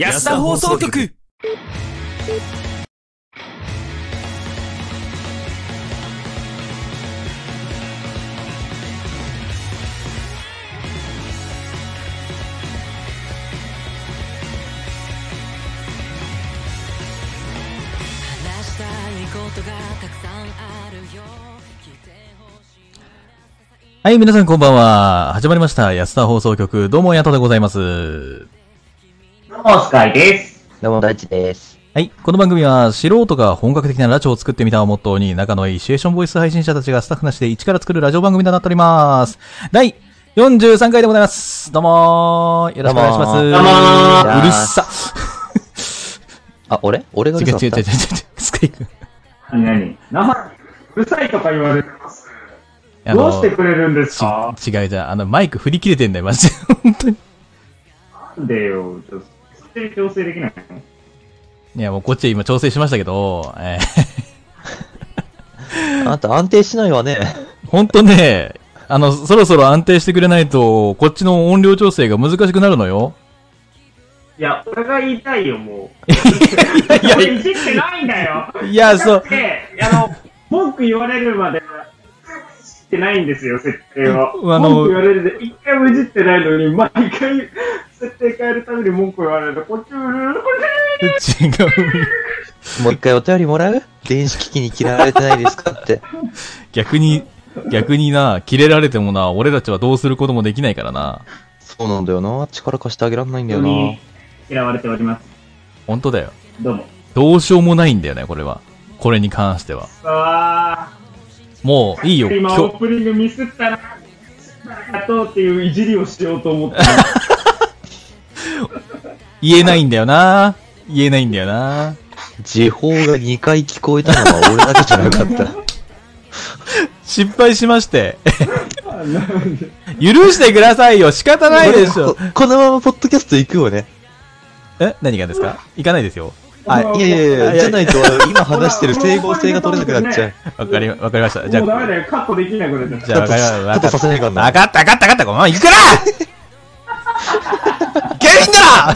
安田放送局はい、皆さんこんばんは。始まりました。安田放送局、どうも、やとでございます。どうも、スカイです。どうも、大地です。はい、この番組は、素人が本格的なラジオを作ってみたをモットーに、仲のいいシチュエーションボイス配信者たちがスタッフなしで一から作るラジオ番組となっております。第43回でございます。どうもーよろしくお願いします。どうもうもーうるっさ。あ、俺？俺が違う違う違う違う違うう。。スカイ君。何何？なうるさいとか言われてます。どうしてくれるんですか？ち違うじゃん。あの、マイク振り切れてんだよ、マジで。本当に。なんでよ、ちょっと、調整できないのいや、もうこっちは今調整しましたけど、えー あなた安定しないわね。ほんとね、あの、そろそろ安定してくれないと、こっちの音量調整が難しくなるのよ。いや、俺が言いたいよ、もう。いや、俺いじってないんだよ。いや、そう。で、あの、文句言われるまで、ってないんですよ、設定を。あの文句言われるで、一回もいじってないのに、毎回、設定変えるために文句言われる。こっちも、こっち違う。もう一回お便りもらう電子機器に嫌われてないですかって。逆に、逆にな、切れられてもな、俺たちはどうすることもできないからな。そうなんだよな。力貸してあげらんないんだよな。に嫌われております。ほんとだよ。どうも。どうしようもないんだよね、これは。これに関しては。あもう、いいよ。ー、今オープニングミスったな。あとうっていういじりをしようと思って。言えないんだよな。言えないんだよな。時報が2回聞こえたのは俺だけじゃなかった。失敗しまして。許してくださいよ。仕方ないでしょこ。このままポッドキャスト行くよね。え？何がですか？行かないですよ。あ、いやいやいや、じゃないと今話してる整合性が取れなくなっちゃう。わかり、わかりました。じゃあ、もうダメだよ、カットできないこれで。じゃあ、わかりました。カットさせないかんなわかった、わかった、わかった。ごめん、行くからいけるんだっ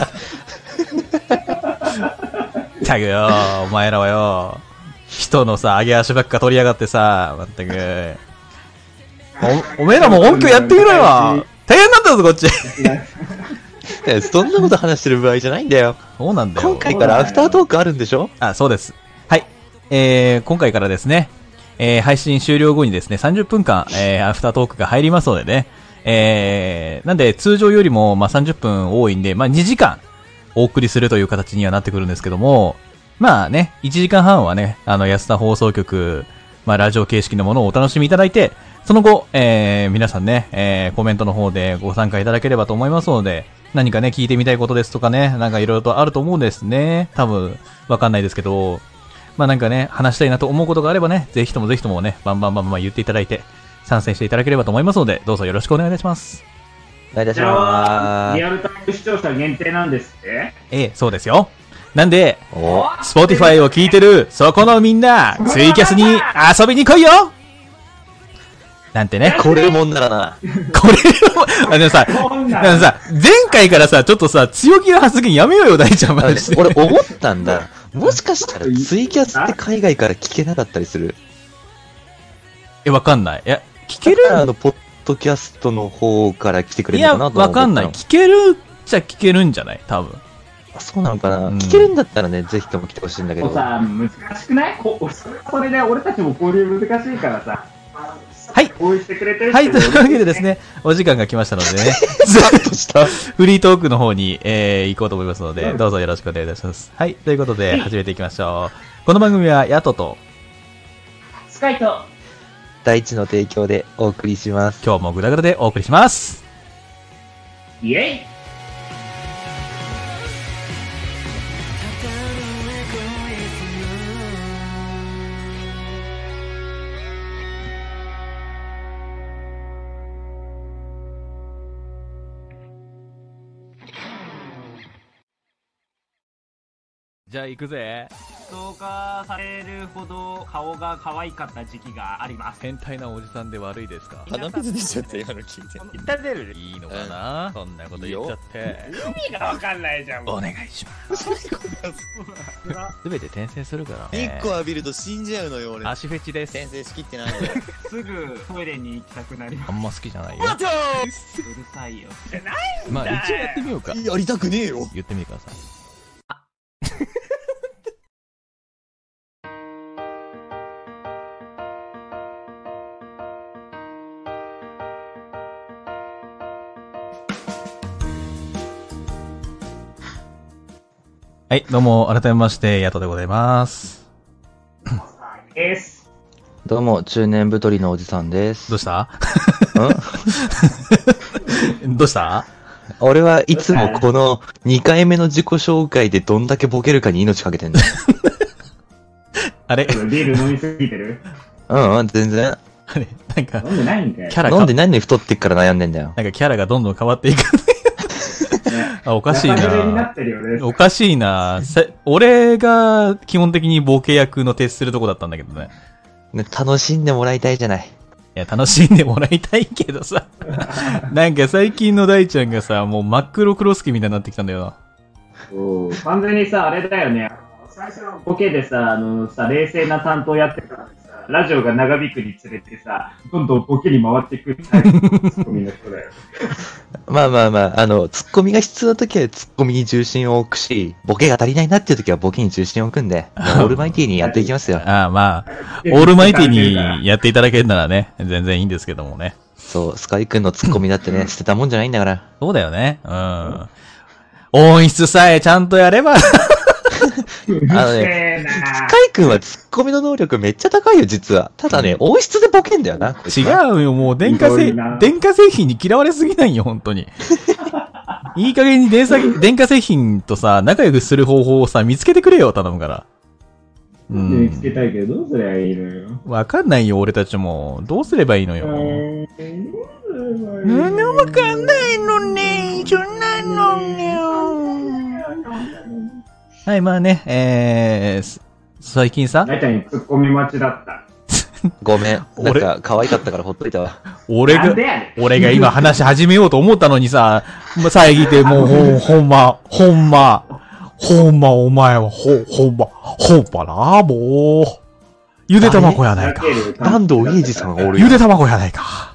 たくよ、お前らはよ、人のさ、上げ足ばっか取りやがってさ、まったく。お、おめえらも音響やってみろよ大変なんだぞ、こっち。いやそんなこと話してる場合じゃないんだよ。そうなんだよ。今回からアフタートークあるんでしょ？あ、そうです。はい。えー、今回からですね、えー、配信終了後にですね、30分間、えー、アフタートークが入りますのでね、えー、なんで通常よりも、まあ、30分多いんで、まあ、2時間お送りするという形にはなってくるんですけども、まあね、1時間半はね、あの、安田放送局、まあ、ラジオ形式のものをお楽しみいただいて、その後、えー、皆さんね、えー、コメントの方でご参加いただければと思いますので、何かね、聞いてみたいことですとかね、なんかいろいろとあると思うんですね。多分、わかんないですけど、まあなんかね、話したいなと思うことがあればね、ぜひともぜひともね、バンバンバンバン言っていただいて、参戦していただければと思いますので、どうぞよろしくお願いいたします。お願いいたしまリアルタイム視聴者限定なんですって？ええ、そうですよ。なんで、す。お Spotify を聞いてる、そこのみんな、ツイキャスに遊びに来いよなんてね。これもんならな。これを、あのさ、こんなんあのさ、前回からさ、ちょっとさ、強気な発言やめようよ、大ちゃん、マジで。俺思ったんだ。もしかしたらツイキャスって海外から聞けなかったりする。え、わかんない。いや、聞ける？あの、ポッドキャストの方から来てくれいや、るのかなと思わかんない。聞けるっちゃ聞けるんじゃない？多分。あそうなのかな、うん聞けるんだったらね、ぜひとも来てほしいんだけど。さ、難しくない？こそれはそれで俺たちも交流難しいからさ。はい。応援してくれてるはい、というわけでです。ね、お時間が来ましたのでね、さっとした。フリートークの方に、えー、行こうと思いますので、どうぞよろしくお願いいたします。はい、ということで、始めていきましょう。この番組は、ヤトと、スカイと、大地の提供でお送りします。今日もグダグダでお送りします。イェイじゃあ行くぜ。ストーカーされるほど顔が可愛かった時期があります。変態なおじさんで悪いですか？鼻水出ちゃった、今の聞いて。言った出るいいのかな、そんなこと言っちゃって。意味がわかんないじゃん。お願いします。すべて転生するから日ね。光浴びると死んじゃうのよ、俺。足フェチです。先生仕切ってないのよ。すぐトイレに行きたくなります。あんま好きじゃないよ。うるさいよ。じゃないまあ、一応やってみようか。やりたくねえよ。言ってみてください。はい、どうも、改めまして、ヤトでございます。です。どうも、中年太りのおじさんです。どうした？ん？どうした？俺はいつもこの2回目の自己紹介でどんだけボケるかに命かけてんだよ。あれ？ビール飲みすぎてる？うんうん、全然。あれなんか、飲んでないんかい。キャラか飲んで何で太ってっから悩んでんだよ。なんかキャラがどんどん変わっていく。あ、おかしいな。おかしいなせ俺が基本的にボケ役の徹するとこだったんだけどね。ね楽しんでもらいたいじゃない。いや、楽しんでもらいたいけどさ。なんか最近の大ちゃんがさ、もう真っ黒クロスケみたいになってきたんだよな。そう完全にさ、あれだよね。最初のボケでさ、あのさ、冷静な担当やってたのにさ、ラジオが長引くにつれてさ、どんどんボケに回ってくるタイプのツッコミの人だよ。まあまあまあ、あの、ツッコミが必要な時はツッコミに重心を置くし、ボケが足りないなっていう時はボケに重心を置くんで、オールマイティーにやっていきますよ。ああ、まあ、オールマイティにやっていただけるならね、全然いいんですけどもね。そう、スカイ君のツッコミだってね、捨てたもんじゃないんだから。そうだよね。うん。音質さえちゃんとやれば。あのね、カイ君はツッコミの能力めっちゃ高いよ、実は。ただね、音質でボケんだよな。違はうよ、もう電化製電化製品に嫌われすぎないよ、本当に。いい加減に電化 電化製品とさ、仲良くする方法をさ、見つけてくれよ、頼むから。う見つけん。たいけど、どうすりゃいいのよ。わかんないよ、俺たちも。どうすればいいのよ。何もわかんないのね、そんなのね。はい、まあね、えー、す最近さ、大ちゃんにツッコミ待ちだった。ごめん。なん俺か、可愛かったからほっといたわ。俺がなんで、やねん。俺が今話し始めようと思ったのにさ、ま遮ってもうほん、ほんま、ほんま、ほんまお前はほ、ほんま、ほんまな、もう。ゆで卵やないか。安藤英二さんおるよ。ゆで卵やないか。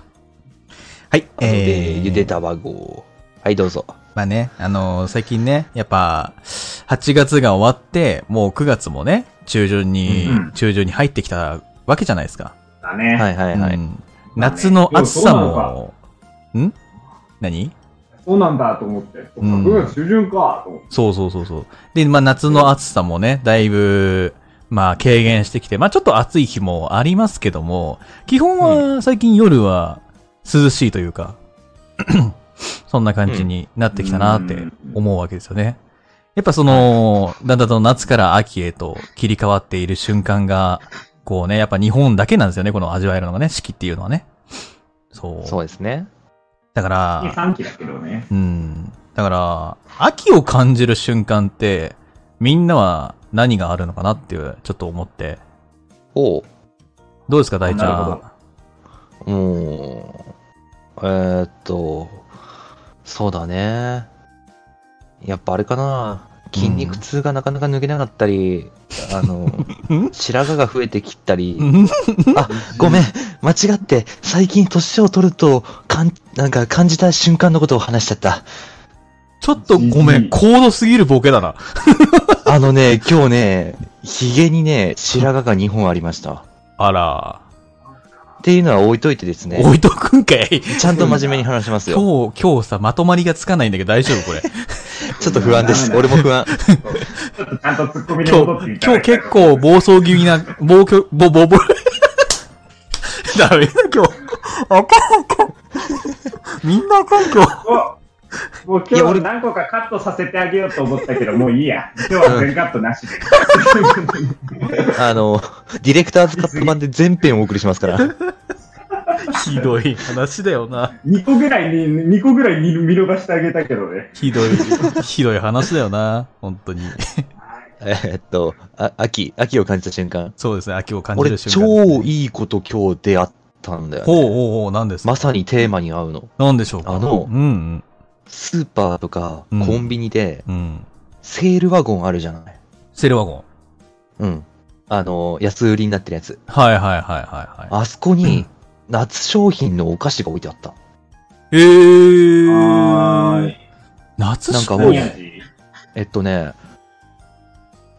はい、えー、えー、ゆで卵。はい、どうぞ。まあね、あのー最近ね、やっぱ、8月が終わって、もう9月もね、中旬に、うん中旬に入ってきたわけじゃないですか。だね。はいはいはい。うん夏の暑さも、ん？何？そうなんだと思って。そっか、うん9月中旬かと思って。そうそうそうそう。で、まあ夏の暑さもね、だいぶ、まあ軽減してきて、まあちょっと暑い日もありますけども、基本は最近夜は涼しいというか、そんな感じになってきたなって思うわけですよね。やっぱその、だんだんと夏から秋へと切り替わっている瞬間が、こうね、やっぱ日本だけなんですよね、この味わえるのがね、四季っていうのはね。そう。そうですね。だから、3期だけどね。うん。だから、秋を感じる瞬間って、みんなは何があるのかなっていう、ちょっと思って。おう。どうですか、大ちなるほゃどん。もう、えー、っと、そうだね。やっぱあれかな。筋肉痛がなかなか抜けなかったり、あの、白髪が増えてきたり、あ、ごめん、間違って、最近年を取ると、かん、なんか感じた瞬間のことを話しちゃった。ちょっとごめん、高度すぎるボケだな。あのね、今日ね、髭にね、白髪が2本ありました。あら。っていうのは置いといてですね、置いとくんかい。ちゃんと真面目に話しますよ。今日、今日さ、まとまりがつかないんだけど大丈夫これ。ちょっと不安です。俺も不安。ちょっとちゃんとツッコミに今戻って今日結構暴走気味な、暴挙、ぼ、ぼ、ぼ、ダメだ今日。あかんあかん。みんなあかん今日。もう今日いや俺何個かカットさせてあげようと思ったけど、もういいや。今日は全カットなしで。あの、ディレクターズカット版で全編お送りしますから。ひどい話だよな。2個ぐらいに、2個ぐらい見見逃してあげたけどね。ひどい、ひどい話だよな。本当に。えーっと、あ秋、秋を感じた瞬間。そうですね、秋を感じ俺、る瞬間。超いいこと今日出会ったんだよ、ね。ほうほうほう、なんですか？まさにテーマに合うの。なんでしょうか？あのうんうん。スーパーとかうんコンビニで、うん。セールワゴンあるじゃない。セルワゴン？うん。あの、安売りになってるやつ。はいはいはいはいはい。あそこに、夏商品のお菓子が置いてあった。えー。はーい。夏なんかもうえっとね、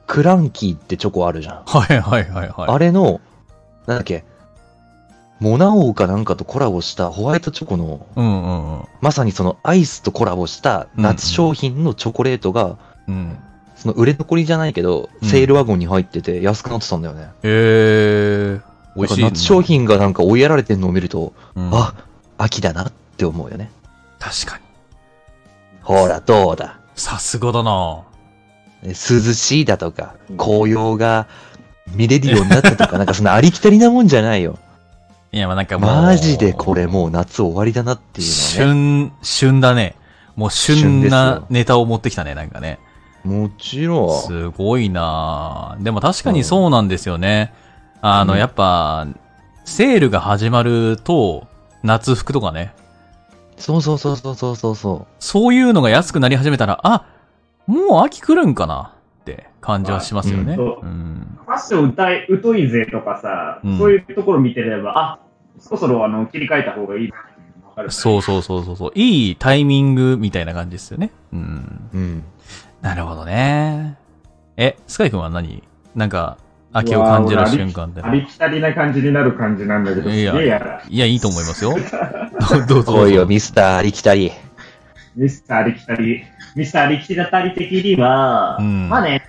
クランキーってチョコあるじゃん。はいはいはいはい。あれの、なんだっけ、モナ王かなんかとコラボしたホワイトチョコの、うんうんうん。まさにそのアイスとコラボした夏商品のチョコレートが、うん。その売れ残りじゃないけど、うんセールワゴンに入ってて安くなってたんだよね。えー。美味しい、だから夏商。品がなんか追いやられてんのを見ると、うん、あ、秋だなって思うよね。確かに。ほら、どうだ？さすがだな涼しいだとか、紅葉が見れるようになったとか、なんかそのありきたりなもんじゃないよ。いや、まあなんかもう。マジでこれもう夏終わりだなっていうのはね。旬、旬だね。もう旬なよネタを持ってきたね、なんかね。もちろん。すごいなぁでも確かにそうなんですよね。あの、うんやっぱ、セールが始まると、夏服とかね。そうそうそうそうそうそうそそういうのが安くなり始めたら、あ、もう秋来るんかなって感じはしますよね。うんうん。ファッション歌い、疎いぜとかさ、うんそういうところ見てれば、あ、そろそろあの切り替えた方がいいなってわかる。そうそうそうそうそう。いいタイミングみたいな感じですよね。うん。う。うん。なるほどね。え、スカイ君は何なんか、秋を感じる瞬間ってあ。りきたりな感じになる感じなんだけど、すいやげえやだ。いや、いいと思いますよ。どうぞどおいよ。ミスターありきたり。ミスターありきたり、ミスターありきたり的には、うん。まあね、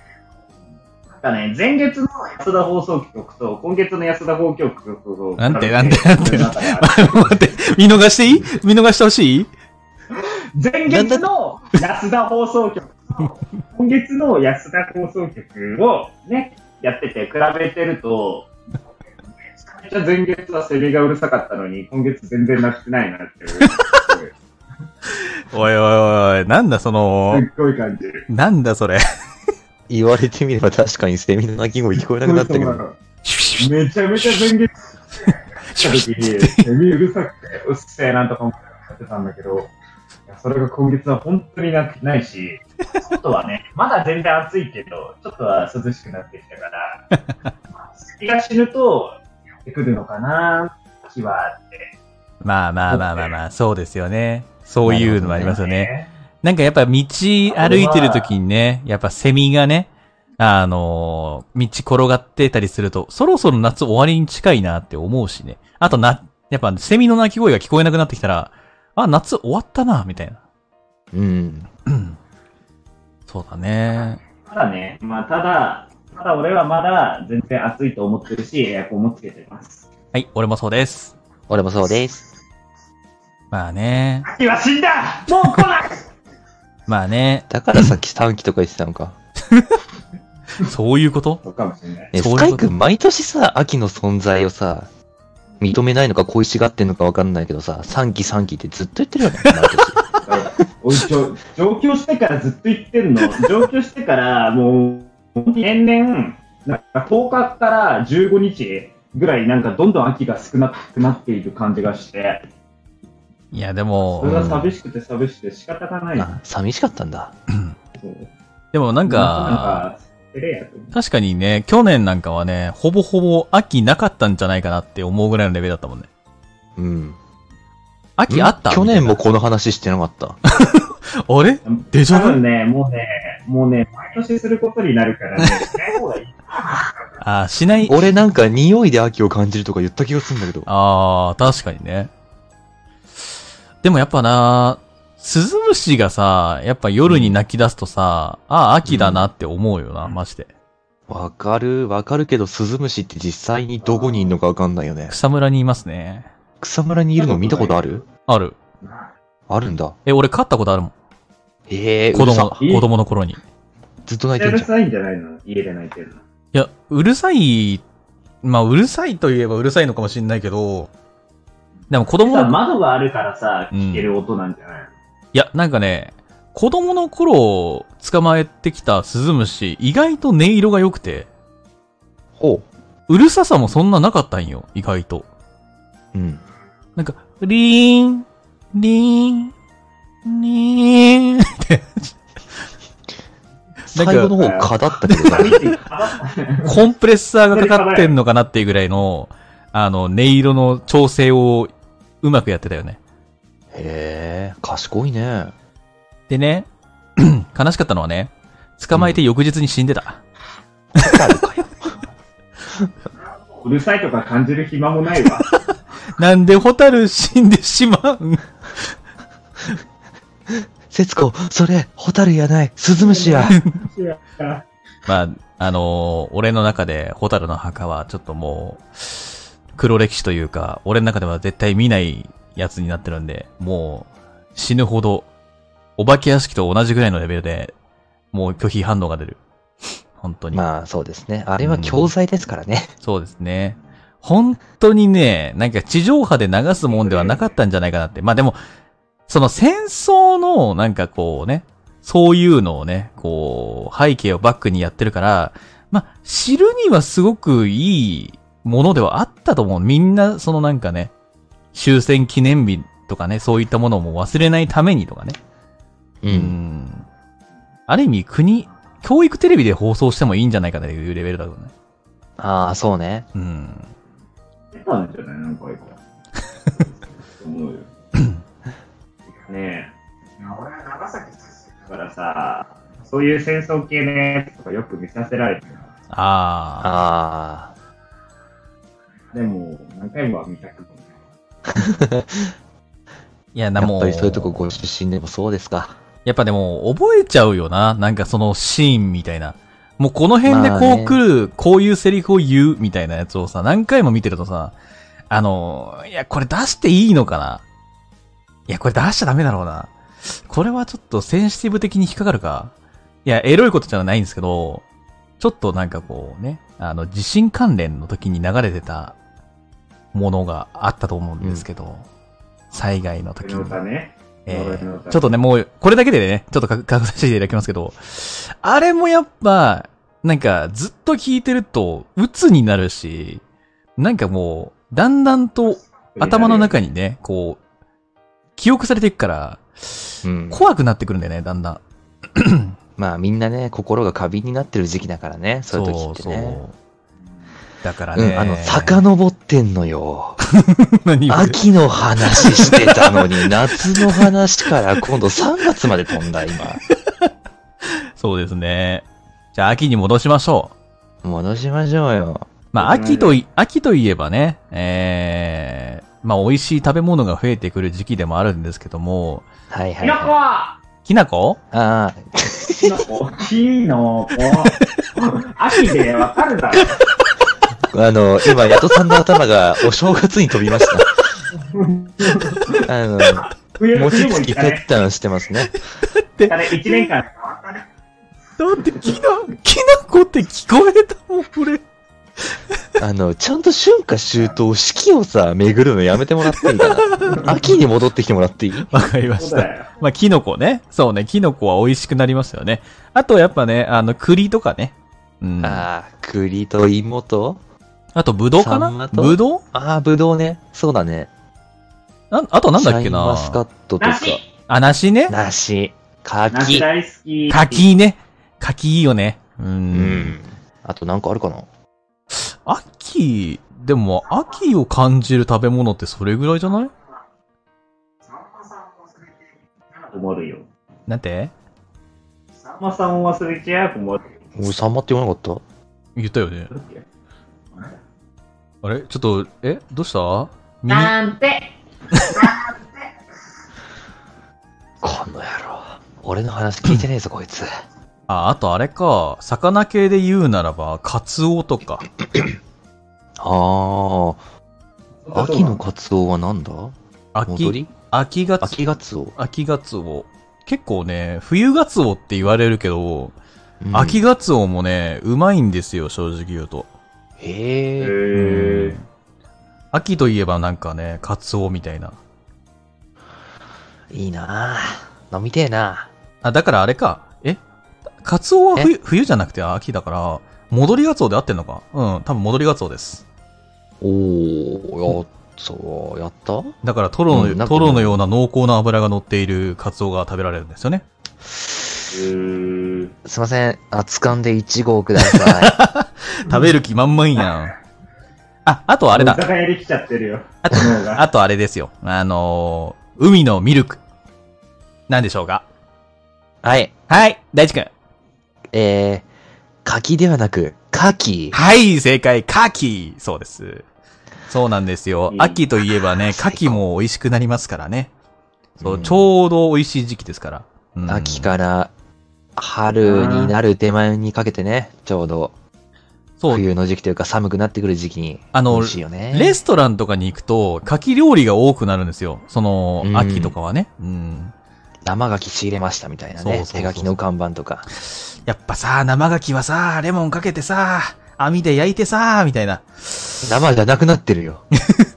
なんかね、前月の安田放送局と今月の安田放送局と、なんてなんてなんて。待って、見逃していい？見逃してほしい？前月の安田放送局と、今月の安田放送局をね、やってて、比べてると、めちゃめちゃ前月はセリがうるさかったのに、今月全然なってないなっていう。すおいおいおい、なんだその、っごい感じる。なんだそれ。言われてみれば確かにセミの鳴き声聞こえなくなったけど。めちゃめちゃ前月来た時に、セミうるさくて、うっせえなんとか思ってたんだけど、いやそれが今月は本当になくないし、外はね、まだ全然暑いけど、ちょっとは涼しくなってきたから、まあセミが死ぬと、やってくるのかな、秋はって。まあまあまあまあまあ、そうですよね。そういうのもありますよね。ね。なんかやっぱ道歩いてる時にね、やっぱセミがね、あのー道転がってたりすると、そろそろ夏終わりに近いなって思うしね。あとな、やっぱセミの鳴き声が聞こえなくなってきたら、あ、夏終わったな、みたいな。うん。そうだね。ただね、まあただ、ただ俺はまだ全然暑いと思ってるし、エアコンもつけてます。はい、俺もそうです。俺もそうです。まあね。秋は死んだもう来ないまあね。だからさっき短期とか言ってたのか。そういうこと？そうかもしれない。スカイ君毎年さ、秋の存在をさ、認めないのか恋しがってんのかわかんないけどさ、3期3期ってずっと言ってるよね、上京してからずっと言ってんの。上京してから、もう、年々、なんか10日から15日ぐらい、なんかどんどん秋が少なくなっている感じがして、いや、でそもれ、が寂しくて寂しくて仕方がない。あ、寂しかったんだ。でもなんか、確かにね、去年なんかはね、ほぼほぼ秋なかったんじゃないかなって思うぐらいのレベルだったもんね。うん。秋あった？去年もみこの話してなかった？あれ？デジャブ？多分ね、もうね、もうね、毎年することになるからね、しない方がいい。あ、しない？俺なんか匂いで秋を感じるとか言った気がするんだけど。ああ、確かにね。でもやっぱな、スズムシがさ、やっぱ夜に泣き出すとさ、ああ、秋だなって思うよな、マジで。わかる、わかるけど、スズムシって実際にどこにいるのかわかんないよね。草むらにいますね。草むらにいるの見たことある？ある。あるんだ。え、俺飼ったことあるもん。ええー、子供。子供の頃に。いずっと泣いうるてんじゃん。さいんじゃないの？家で泣いてるの。や、うるさい、まあ、うるさいといえばうるさいのかもしんないけど、でも子供さの、窓があるからさ、聞ける音なんじゃないの、いや、なんかね、子供の頃捕まえてきたスズムシ、意外と音色が良くて、ほうるささもそんななかったんよ、意外と。う。うん。なんか、リーン、リーン、リーンって、最後の方、蚊だったけどな。見てかコンプレッサーがかかってんのかなっていうぐらいの、あの、音色の調整をうまくやってたよね。へえ、賢いね。でね、悲しかったのはね、捕まえて翌日に死んでた。うるさいとか感じる暇もないわ。なんでホタル死んでしまうん節子、それ、ホタルやない、スズムシや。まあ、あのー俺の中でホタルの墓はちょっともう、黒歴史というか、俺の中では絶対見ないやつになってるんで、もう、死ぬほど、お化け屋敷と同じぐらいのレベルで、もう拒否反応が出る。本当に。まあ、そうですね。あれは教材ですからね。そうですね。本当にね、なんか地上波で流すもんではなかったんじゃないかなって。まあでも、その戦争の、なんかこうね、そういうのをね、こう、背景をバックにやってるから、まあ、知るにはすごくいいものではあったと思う。みんな、そのなんかね、終戦記念日とかね、そういったものも忘れないためにとかね。う。うんん。ある意味、国、教育テレビで放送してもいいんじゃないかなというレベルだとね。ああ、そうね。うん。出たんじゃないなんか、思うよ。ねえ。俺は長崎だからさ、そういう戦争系のやつとかよく見させられてるああ。ああ。でも、何回もは見たくない。いや、なもう。やっぱりそういうとこご出身でもそうですか。やっぱでも、覚えちゃうよな。なんかそのシーンみたいな。もうこの辺でこまあねう来る、こういうセリフを言うみたいなやつをさ、何回も見てるとさ、あの、いや、これ出していいのかな？いや、これ出しちゃダメだろうな。これはちょっとセンシティブ的に引っかかるか？いや、エロいことじゃないんですけど、ちょっとなんかこうね、あの、地震関連の時に流れてたものがあったと思うんですけど、災害の時にね。えーちょっとね、もう、これだけでね、ちょっとか書かせていただきますけど、あれもやっぱ、なんか、ずっと聞いてると、鬱になるし、なんかもう、だんだんと頭の中にね、こう、記憶されていくから、うん。怖くなってくるんだよね、だんだん。まあみんなね、心が過敏になってる時期だからね、そういう時ってね。だからね。うん、あの、遡ってんのよ。秋の話してたのに、夏の話から 今度3月まで飛んだ、今。そうですね。じゃあ、秋に戻しましょう。戻しましょうよ。まあ、秋とい、秋といえばね、えー、まあ、美味しい食べ物が増えてくる時期でもあるんですけども、はいはい、キノコは？きなこ？い。ああ、キノコキノコ秋でわかるだろ。あの、今、ヤトさんの頭がお正月に飛びました。あの、冬餅つきペッ。タンしてますね。あれ、一年間。だって、きな、きなこって聞こえたもん、俺。あの、ちゃんと春夏秋冬、四季をさ、巡るのやめてもらっていいかな。秋に戻ってきてもらっていい？わかりました。まあ、キノコね。そうね、キノコは美味しくなりますよね。あと、やっぱね、あの、栗とかね。うん。あああ、栗と芋と、と、ぶどうかな？サンマと？ぶどうああ、ぶどうね。そうだね。なんあとなんだっけシャインなマスカットとか。梨あ、梨ね？梨、梨柿。大好き。柿ね。柿いいよね。う。うんん。あとなんかあるかな？秋、でも、秋を感じる食べ物ってそれぐらいじゃない？困るよ。なんて？さんまさんを忘れちゃう困る。俺、サンマって言わなかった？言ったよね。あれ？ちょっと、え？どうした？耳な？んて。この野郎。俺の話聞いてねえぞ、こいつ。あ、あとあれか。魚系で言うならば、カツオとか。ああ、秋のカツオはなんだ？戻秋、り？秋ガツ、秋ガツオ。秋ガツオ。結構ね、冬ガツオって言われるけど、うん秋ガツオもね、うまいんですよ、正直言うと。へへえ。ー。秋といえばなんかね、カツオみたいな。いいなあ飲みてえなあ、だからあれか。え？カツオは冬、冬じゃなくて秋だから、戻りガツオで合ってんのか？うん、多分戻りガツオです。おー、や、そう、やった？だからトロの、うんトロのような濃厚な脂が乗っているカツオが食べられるんですよね。すいません。熱燗で1号くださ 食べる気満々やん。あ、あとあれだ居。酒屋できちゃってるよ。あとあとあれですよ。あのー海のミルク。なんでしょうか？い。はい。はい、大地くん。えー、柿ではなく、柿。はい、正解、カキそうです。そうなんですよい。い秋といえばね、最高カキも美味しくなりますからね。そう、うんちょうど美味しい時期ですから。うん秋から春になる手前にかけてね、ちょうどそう、冬の時期というか寒くなってくる時期にあの美味しいよね。レストランとかに行くと、牡蠣料理が多くなるんですよ。そのう、ん秋とかはね。うん。生牡蠣仕入れましたみたいなね。そうそうそう手書きの看板とか。やっぱさ、生牡蠣はさ、レモンかけてさ、網で焼いてさ、みたいな。生じゃなくなってるよ。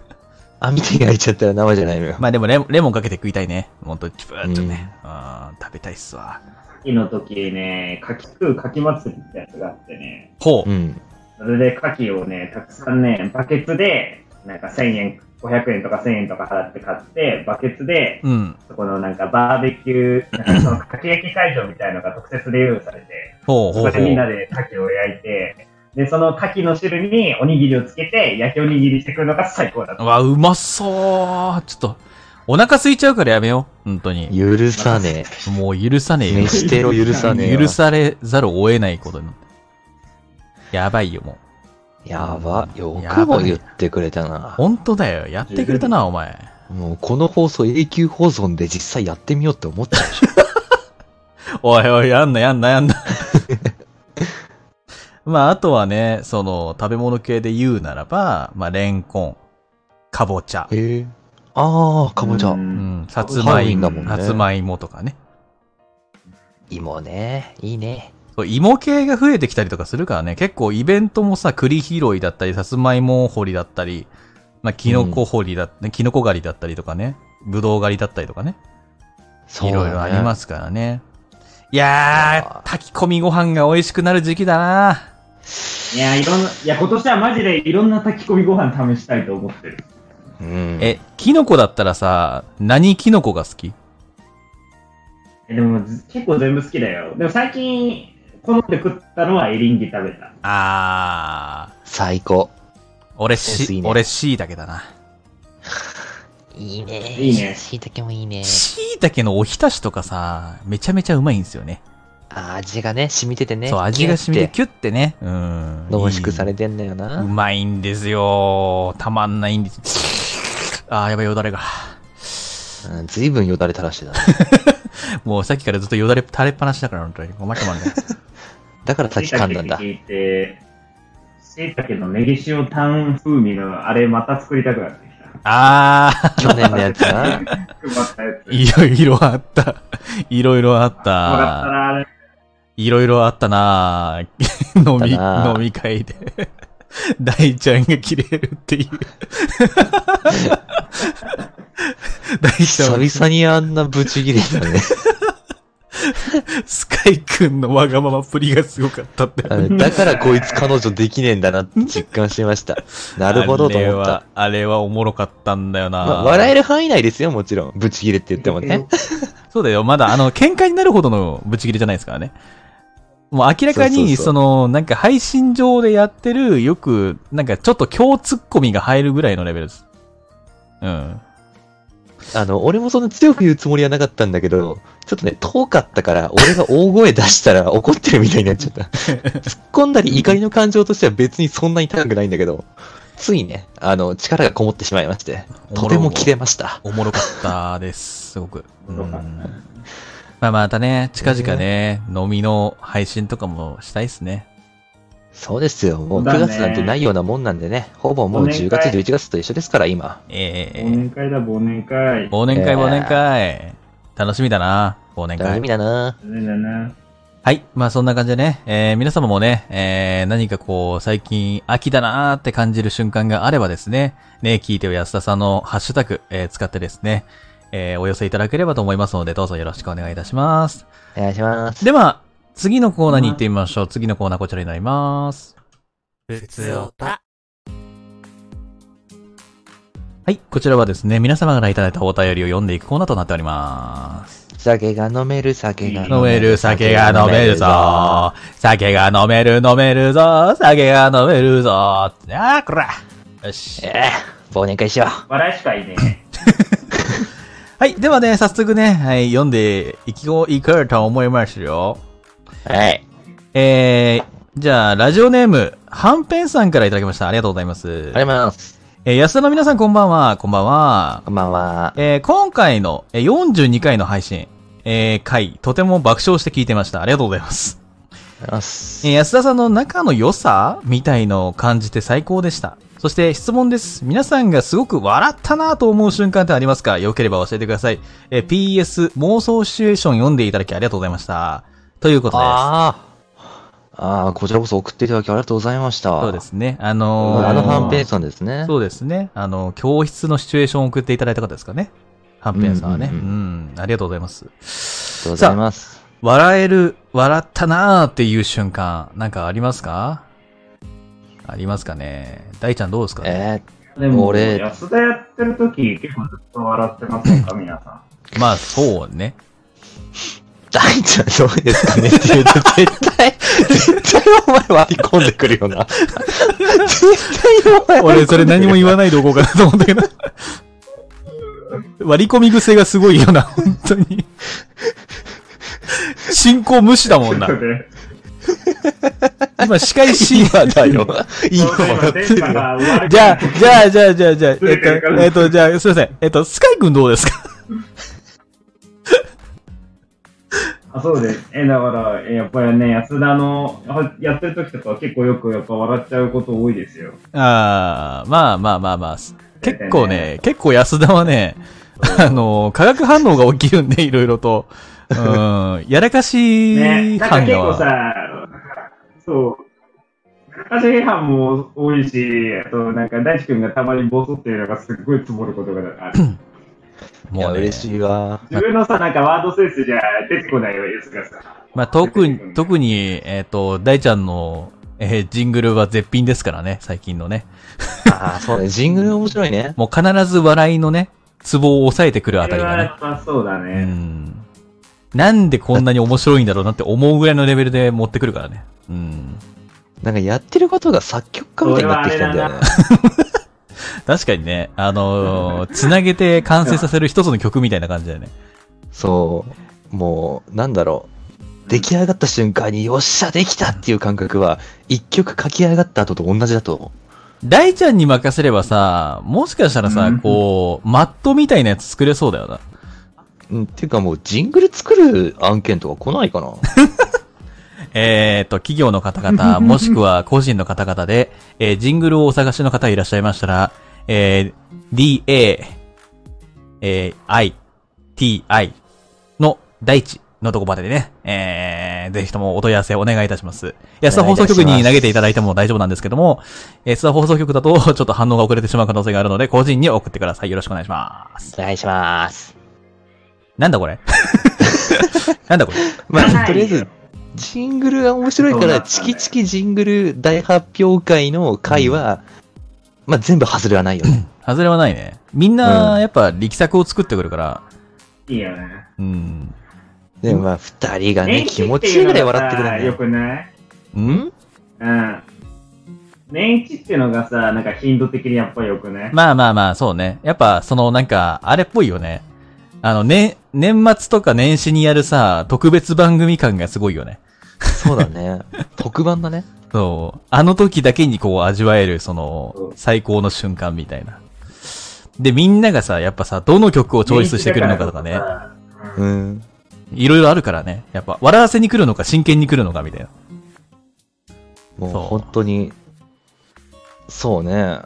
網で焼いちゃったら生じゃないのよ。まあでもレモンレモンかけて食いたいね。ほんと、チューっとね。うん、食べたいっすわ。秋の時ね、牡蠣食う牡蠣祭りってやつがあってね、ほう。うん。それで牡蠣をね、たくさんね、バケツで、なんか1000円、500円とか1000円とか払って買って、バケツで、うん。そこのなんかバーベキュー、なんかその牡蠣焼き会場みたいのが特設で用意されて、ほうほうほそこでみんなう。で牡蠣を焼いて、で、その牡蠣の汁におにぎりをつけて、焼きおにぎりしてくるのが最高だった。うわ、うまそう。ちょっと、お腹空いちゃうからやめよう。本当に。許さねもう許さねえ。えよ。飯テロ許さねえよ。許されざるを得ないことになって。やばいよ、もう。やば。よくも言ってくれたな。本当だよ。やってくれたな、お前。もうこの放送永久保存で実際やってみようって思っちゃう。おいおい、やんな、やんな、やんな。まあ、あとはね、その、食べ物系で言うならば、まあ、レンコン、かぼちゃ。ああ、かぼちゃう。うんん、さつハロウィまいも、ンだもんねさつまいもとかね。芋ね。いいね。そう芋系が増えてきたりとかするからね、結構イベントもさ、栗拾いだったり、さつまいも掘りだったり、まあ、キノコ掘りだった、キノコ狩りだったりとかね、ぶどう狩りだったりとかね、そういろいろありますすからね。いやー、あ炊き込みご飯が美味しくなる時期だな。いや、いろんな、いや、今年はマジでいろんな炊き込みご飯試したいと思ってる。うん。え、キノコだったらさ、何キノコが好き？えでも、ず結構全部好きだよ。でも最近、好んで食ったのはエリンギ食べた。あー、最高。俺し、いいね俺しいたけだな。いいね。いいねしいたけもいいね。しいたけのおひたしとかさ、めちゃめちゃうまいんですよね。あ味がね、染みててね。そう、味が染みてキュッてね。うん。濃縮されててんだような。まいんですよ。たまんないんです。あー、やばいよだれが。うんずいぶんよだれ垂らしてたね。もうさっきからずっとよだれ垂れっぱなしだから、本当に。ごまかまんない。だから先噛んだんだ椎茸。聞いて、椎茸のネギ塩タン風味のあれまた作りたくなってきた。あー、去年のやつな。配ったやつ。いろいろあった。いろいろあっ。たな、あれ。いろいろあったなぁ 飲み、飲み会で。大ちゃんが切れるっていう。大ちゃんは久々にあんなブチギレたね。スカイくんのわがままプリがすごかったって。だからこいつ彼女できねえんだなって実感しました。なるほどと思ったあれは。、あれはおもろかったんだよな、まあ、笑える範囲内ですよ、もちろん。ブチギレって言ってもね。そうだよ。まだ、あの、喧嘩になるほどのブチ切れじゃないですからね。もう明らかに、その、なんか配信上でやってる、よく、なんかちょっと強ツッコミが入るぐらいのレベルです。うん。あの、俺もそんな強く言うつもりはなかったんだけど、ちょっとね、遠かったから、俺が大声出したら怒ってるみたいになっちゃった。突っ込んだり怒りの感情としては別にそんなに高くないんだけど、ついね、あの、力がこもってしまいまして、とても切れました。おもろかったです。すごく。まあまたね、近々ね、飲みの配信とかもしたいっすね。そうですよ。もう9だね月なんてないようなもんなんでね、ほぼもう10月、忘年会11月と一緒ですから、今。忘ええ年会だ、忘年会。忘年会、えー忘年会。楽しみだな、忘年会楽しみ。だなそれだな。はい。まあそんな感じでね、えー皆様もね、えー何かこう、最近秋だなーって感じる瞬間があればですね、ね、聞いてよ安田さんのハッシュタグ、えー使ってですね、えーお寄せいただければと思いますので、どうぞよろしくお願いいたします。お願いします。では、次のコーナーに行ってみましょう。次のコーナーこちらになります。ふつおたはい、こちらはですね、皆様からいただいたお便りを読んでいくコーナーとなっております。酒が飲める、酒が飲める、酒が飲めるぞ。酒が飲める、飲めるぞ。酒が飲めるぞ。あー、こら。よし。ええ忘年会しよ笑いしかいね はい、ではね、早速ね、はい、読んでいきこう、いこうと思いますよ。う。はい。えー、じゃあ、ラジオネーム、はんぺんさんからいただきました。ありがとうございます。ありがとうございます。えー安田の皆さんこんばんは、こんばんは。こんばんは。えー今回のえー42回の配信、えー回、とても爆笑して聞いてました。ありがとうございます。ありがとうございますえー安田さんの仲の良さみたいのを感じて最高でした。そして質問です。皆さんがすごく笑ったなと思う瞬間ってありますか？よければ教えてください。えー PS 妄想シチュエーション読んでいただきありがとうございました。ということです。ああ。ああ、こちらこそ送っていただきありがとうございました。そうですね。あのーあのはんぺんさんですね。そうですね。あの、教室のシチュエーションを送っていただいた方ですかね？はんぺんさんはね。ううんんうんうん、ありがとうございます。ありがとうございます。笑える、笑ったなーっていう瞬間、なんかありますか？ありますかね？大ちゃんどうですかね、えでも、俺安田やってる時結構ずっと笑ってませんか皆さん。まあ、そうね。ー、大ちゃんどうですかね？って言うと絶対、絶対お前割り込んでくるよな。絶対お前俺、それ何も言わないでおこうかなと思ったけど。割り込み癖がすごいよな、本当に。進行無視だもんな 今、司会し、今だよ。今そう今笑ってるよ。電波が悪くじゃあ、じゃあ、じゃあ、じゃあ、じゃあ、えっと、えっと、じゃあ、すいません。えっと、スカイ君どうですかあそうです。え、だから、やっぱりね、安田のやってる時とか結構よくやっぱ笑っちゃうこと多いですよ。ああ、まあまあまあまあ、結構ね、結構安田はね、あの、化学反応が起きるんで、いろいろと。うん、やらかしね、なんか感が、結構さ、そう、中地批判も多いし、あとなんか大地君がたまにボソっていうのがすっごい積もることがある。もうね、嬉しいわ。自分のさ、なんかワードセンスじゃ出てこないやつがさ、まあ特に、特に、えっ、と、大ちゃんの、えージングルは絶品ですからね、最近のね。ああ、そうね。ジングル面白いね。もう必ず笑いのね、ツボを抑えてくるあたりがねそうだうね。ん。なんでこんなに面白いんだろうなって思うぐらいのレベルで持ってくるからね。うん。なんかやってることが作曲家みたいになってきたんだよね。確かにね、あのーつなげて完成させる一つの曲みたいな感じだよね。そう。もう、なんだろう。出来上がった瞬間に、よっしゃ、できたっていう感覚は、一曲書き上がった後と同じだと思う。大ちゃんに任せればさ、もしかしたらさ、うんこう、マットみたいなやつ作れそうだよな。うん、っていうかもう、ジングル作る案件とか来ないかな えーと、企業の方々、もしくは個人の方々で、えージングルをお探しの方いらっしゃいましたら、えー d, a, えー i, t, i の大地のとこまでね、えー、ぜひともお問い合わせお願いいたします。安田放送局に投げていただいても大丈夫なんですけども、えー安田放送局だとちょっと反応が遅れてしまう可能性があるので、個人に送ってください。よろしくお願いします。お願いします。なんだこれ？なんだこれ？まあ、はいとりあえず、ジングルが面白いから、チキチキジングル大発表会の回は、まあ全部外れはないよね。外れはないね。みんな、やっぱ力作を作ってくるから、いいよね。うん。でもまあ、二人がね、年気持ちいいぐらい笑ってくれるよね。くない？ん？うん。年一っていうのがさ、なんか頻度的にやっぱりよくね。まあまあまあ、そうね。やっぱ、そのなんか、あれっぽいよね。あの、ね、年末とか年始にやるさ、特別番組感がすごいよね。そうだね。特番だね。そう。あの時だけにこう味わえる、その最高の瞬間みたいな。で、みんながさ、やっぱさ、どの曲をチョイスしてくるのかとかね。う。うんん。いろいろあるからね。やっぱ、笑わせに来るのか、真剣に来るのかみたいな。もう本当に、そうね。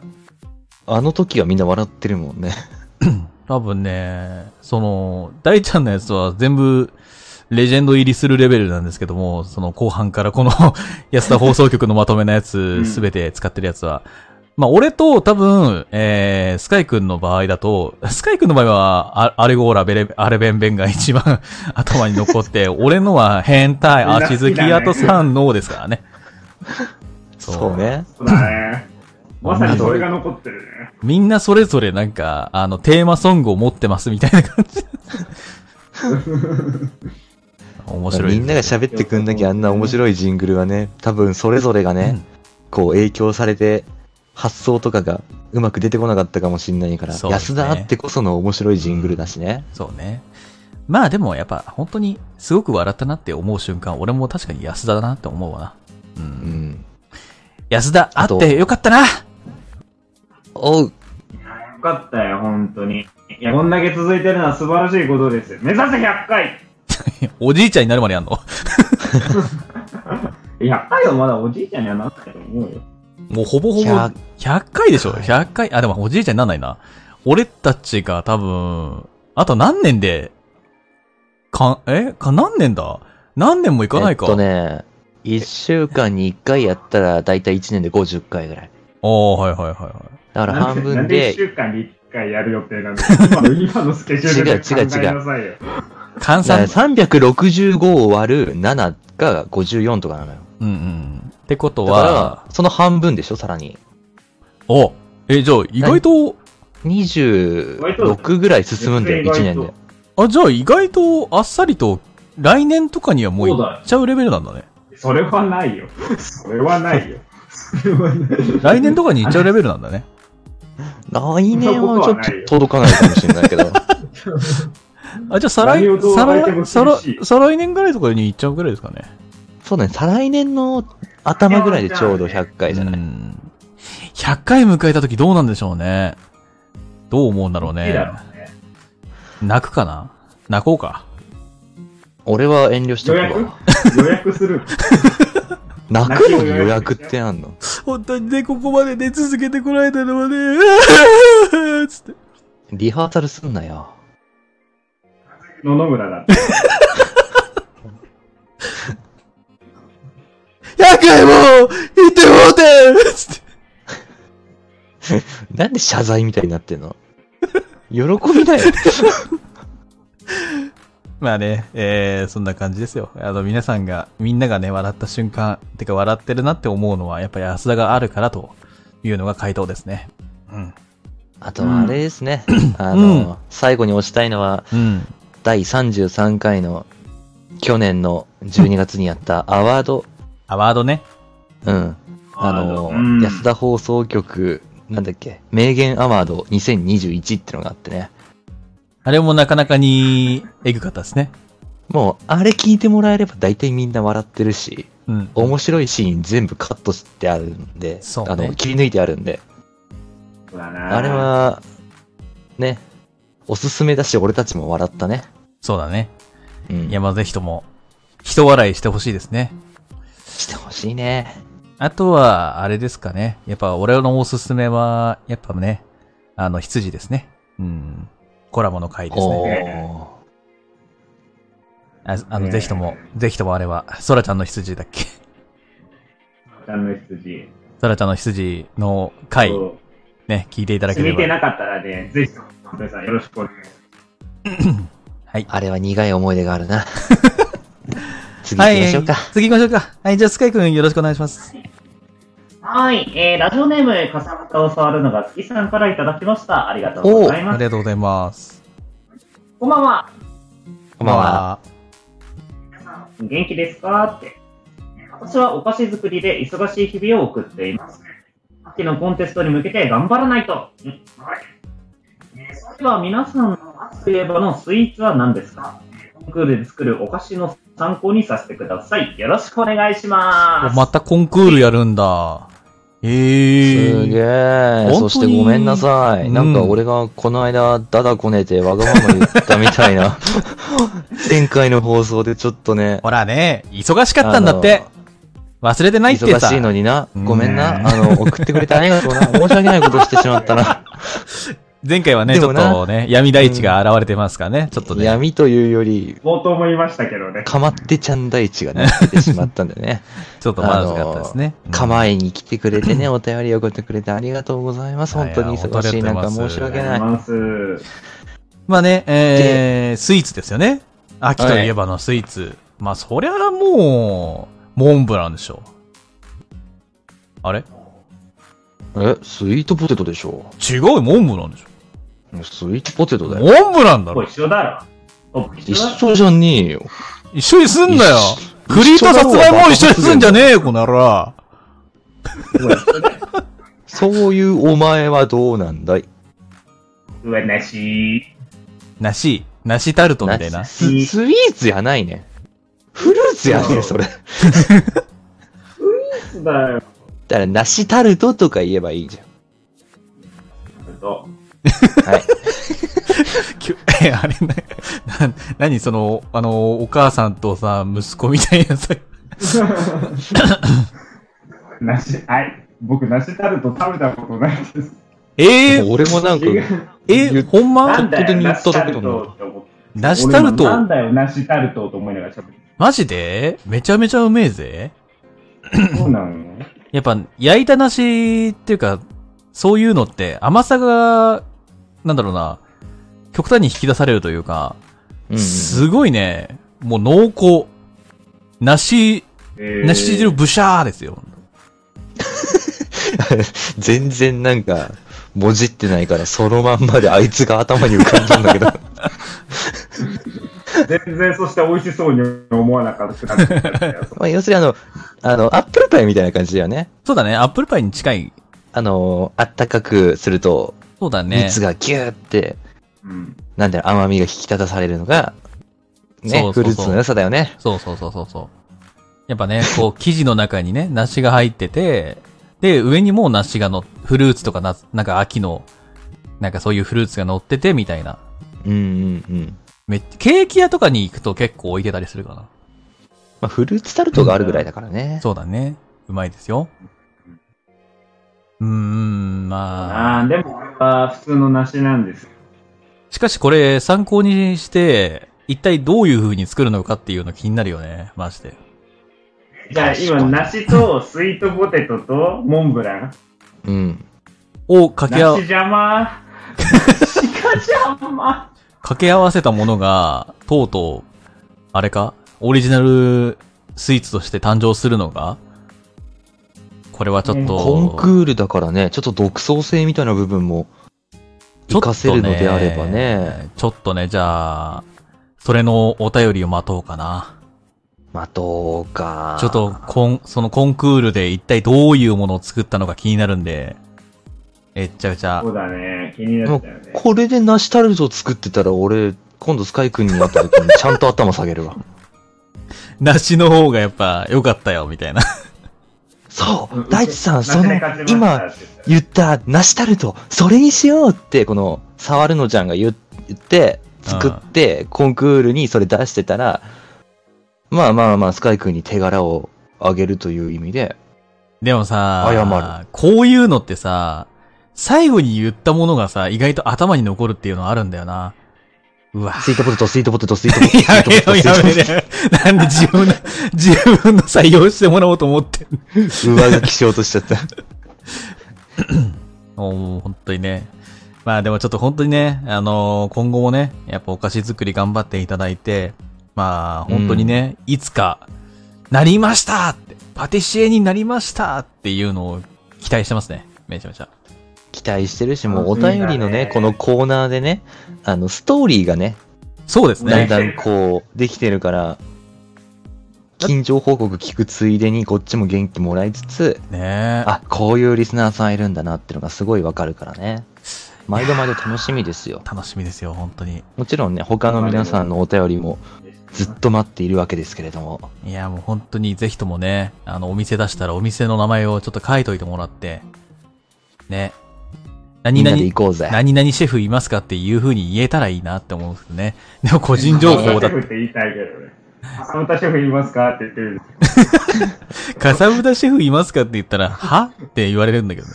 あの時はみんな笑ってるもんね。多分ね、その、大ちゃんのやつは全部、レジェンド入りするレベルなんですけども、その後半からこの 安田放送局のまとめのやつんすべて使ってるやつは、まあ、俺と多分、えー、スカイ君の場合だと、スカイ君の場合は、あアレゴーラベレ、アレベンベンが一番 頭に残って、俺のは変態、足好き、あと3のですからね。そう。ね。そうだね。まさにそれが残ってるね。みんなそれぞれなんか、あの、テーマソングを持ってますみたいな感じ。面白い。みんなが喋ってくんなきゃあんな面白いジングルはね、多分それぞれがね、うんこう影響されて、発想とかがうまく出てこなかったかもしんないから、ね安田あってこその面白いジングルだしね。そうね。まあでもやっぱ本当にすごく笑ったなって思う瞬間、俺も確かに安田だなって思うわな。う。うんん。安田あってよかったなおうよかったよ、本当に。いや、こんだけ続いてるのは素晴らしいことですよ。目指せ100回 おじいちゃんになるまでやんの？100回はまだおじいちゃんにはなったと思うよ。もうほぼほぼ100 100回でしょ ?100 回。あ、でもおじいちゃんになんないな。俺たちが多分、あと何年で、か、え？か何年だ？何年もいかないか。えっとね、1週間に1回やったらだいたい1年で50回ぐらい。ああ、はいはいはいはい。なだから半んでなん分でで1、週間に1回やる予定なんだ今の今のスケジュールで考え違う違う違うなさいよ。換算。365を割る7が54とかなのよ。うんうん。ってことは、、その半分でしょ、さらに。おえ、じゃあ意外と、26ぐらい進むんだよ、1年で。あ、じゃあ意外とあっさりと来年とかにはもういっちゃうレベルなんだね。それはないよ。それはないよ。それはない。来年とかにいっちゃうレベルなんだね。来年はちょっと届かないかもしれないけど。あ、じゃあ再来再来、再来、再来年ぐらいとかにいっちゃうぐらいですかね。そうだね、再来年の頭ぐらいでちょうど100回じゃない？うん100回迎えた時どうなんでしょうね。どう思うんだろうねい。泣くかな？泣こうか。俺は遠慮しと予約？くわ。予約する？泣くのに予約ってあんの？本当にね、ここまで出続けてこられたのはね、つって。リハーサルすんなよ。野々村だって。100回も言ってもうてつって。なんで謝罪みたいになってんの？喜びだよ。まあね、えー、そんな感じですよ。あの、皆さんが、みんながね、笑った瞬間、てか笑ってるなって思うのは、やっぱり安田があるからというのが回答ですね。うん。あとはあれですね。あうの、最後に押したいのは、うん。第33回の去年の12月にやったアワード。アワードね。うん。あの、うん安田放送局、なんだっけ、名言アワード2021ってのがあってね。あれもなかなかに、エグかったですね。もう、あれ聞いてもらえれば大体みんな笑ってるし、うん。面白いシーン全部カットしてあるんで、そうねあの、切り抜いてあるんで、あれ、は、ね、おすすめだし、俺たちも笑ったね。そうだね。うん。いや、まあぜひとも、人笑いしてほしいですね。してほしいね。あとは、あれですかね。やっぱ、俺のおすすめは、やっぱね、あの、羊ですね。うん。コラボの回ですおね。ー。ああの、ねぜひとも、ぜひともあれは、ソラちゃんの羊だっけ？ちゃんの羊。ソラちゃんの羊の回、ね、聞いていただければ。見てなかったらね、ぜひとも、本当にさんよろしくお願いします。はい。あれは苦い思い出があるな。次はい。行きましょうか。次行きましょうか。はい、じゃあ、スカイくんよろしくお願いします。はい、えー、ラジオネーム、笠俣を触るのが好きさんからいただきました。ありがとうございあます。りがとうございます。こんばんは。こんばんは。元気ですか？って。私はお菓子作りで忙しい日々を送っています。秋のコンテストに向けて頑張らないと。うんはい。では皆さんの秋といえばのスイーツは何ですか？コンクールで作るお菓子の参考にさせてください。よろしくお願いします。またコンクールやるんだ。えー。すげえ。そしてごめんなさい。うんなんか俺がこの間、だだこねてわがまま言ったみたいな。前回の放送でちょっとね、ほらね、忙しかったんだって。忘れてないってさ。忙しいのにな。ごめんな。うんあの、送ってくれてありがとうな。申し訳ないことしてしまったな。前回はね、ちょっとね、闇大地が現れてますからね、ちょっとね。闇というより、冒頭も言いましたけどね。かまってちゃん大地がね、出てしまったんでね。ちょっとまずかったですね。うん構えに来てくれてね、お便りを送ってくれてありがとうございます。はい本当に忙しい中申し訳ない。まあね、えー、スイーツですよね。秋といえばのスイーツ。まあ、そりゃもう、モンブランでしょ。あれ？え、スイートポテトでしょ違うよ、モンブランでしスイートポテトだょ。よ。モンブランだろ。一緒だろ。お一一緒じゃねえよ。一緒にすんなよ一緒栗とさつまいも一緒にすんじゃねえよ、この野郎。そういうお前はどうなんだい？うわ、なし。梨、梨タルトみたいな。ススイーツやないね。フルーツやねん、それ。だそうだよ。から、梨タルトとか言えばいいじとゃん。はい。きゅえ、あれね、な、なにその、あの、お母さんとさ、息子みたいなさ、梨、はい。僕、梨タルト食べたことないです。ええ俺もなんか、え、ほんま？なんだよ、本当に言っただけだなトって思って。梨タル俺もなんト、だよ、梨タルトと思いながら喋ってマジで？めちゃめちゃうめえぜ。る。そうなの？やっぱ、焼いた梨っていうか、そういうのって甘さが、なんだろうな、極端に引き出されるというか、うんうんすごいね、もう濃厚。梨、えー梨汁ブシャーですよ。全然なんか、もじってないから、そのまんまであいつが頭に浮かんだんだけど。全然そして美味しそうに思わなかった。まあ、要するにあの、あの、アップルパイみたいな感じだよね。そうだね、アップルパイに近い。あの、あったかくすると、そうだね。蜜がギューって、うん。なんだろう、甘みが引き立たされるのが、ね、そうそうそうフルーツの良さだよね。そうそうそうそうそう。やっぱね、こう、生地の中にね、梨が入ってて、で、上にも梨がの、フルーツとかな、なんか秋の、なんかそういうフルーツが乗ってて、みたいな。うんうんうん。めっケーキ屋とかに行くと結構置いてたりするかな。まあ、フルーツタルトがあるぐらいだからね。そうだね。うまいですよ。うーん、まあ。ああ、でも、これは普通の梨なんですよ。しかしこれ参考にして、一体どういう風に作るのかっていうの気になるよね。マジで。じゃあ今、梨とスイートポテトとモンブラン。うん。を掛け合梨、邪魔。梨が邪魔。掛け合わせたものが、とうとう、あれか？オリジナルスイーツとして誕生するのが、これはちょっと、コンクールだからね、ちょっと独創性みたいな部分も、ちょっと活かせるのであればね。。ちょっとね、じゃあ、それのお便りを待とうかな。まあ、どうか。ちょっと、コン、そのコンクールで一体どういうものを作ったのか気になるんで、えっちゃうちゃそうだね。気になったよね。これで梨タルト作ってたら、俺、今度スカイ君になった時にちゃんと頭下げるわ。梨の方がやっぱ良かったよ、みたいな。そう大地さん、その今言った梨タルト、それにしようって、この、触るのちゃんが言言って、作って、コンクールにそれ出してたら、まあまあまあ、スカイ君に手柄をあげるという意味で、でもさ、謝る。こういうのってさ、最後に言ったものがさ、意外と頭に残るっていうのあるんだよな。うわ。スイートポテト、スイートポテト、スイートポテト、やめろやめろ。なんで自分の、自分の採用してもらおうと思って上書きしようとしちゃった。もう本当にね。まあでもちょっと本当にね、あのー今後もね、やっぱお菓子作り頑張っていただいて、まあ本当にね、いつか、なりましたって、パティシエになりましたっていうのを期待してますね。めちゃめちゃ。期待してるし、もうお便りのね、このコーナーでね、あの、ストーリーがね、そうですね。だんだんこう、できてるから、近所報告聞くついでにこっちも元気もらいつつ、ねえ。あ、こういうリスナーさんいるんだなっていうのがすごいわかるからね。毎度毎度楽しみですよ。楽しみですよ、本当に。もちろんね、他の皆さんのお便りもずっと待っているわけですけれども。いや、もう本当にぜひともね、あの、お店出したらお店の名前をちょっと書いといてもらって、ね。何々行こうぜ。何々シェフいますかっていう風に言えたらいいなって思うんですね。でも個人情報だシェフって言いたいけどね。サムタシェフいますかって言ってるんですかさぶたシェフいますかって言ったら、は？って言われるんだけどね。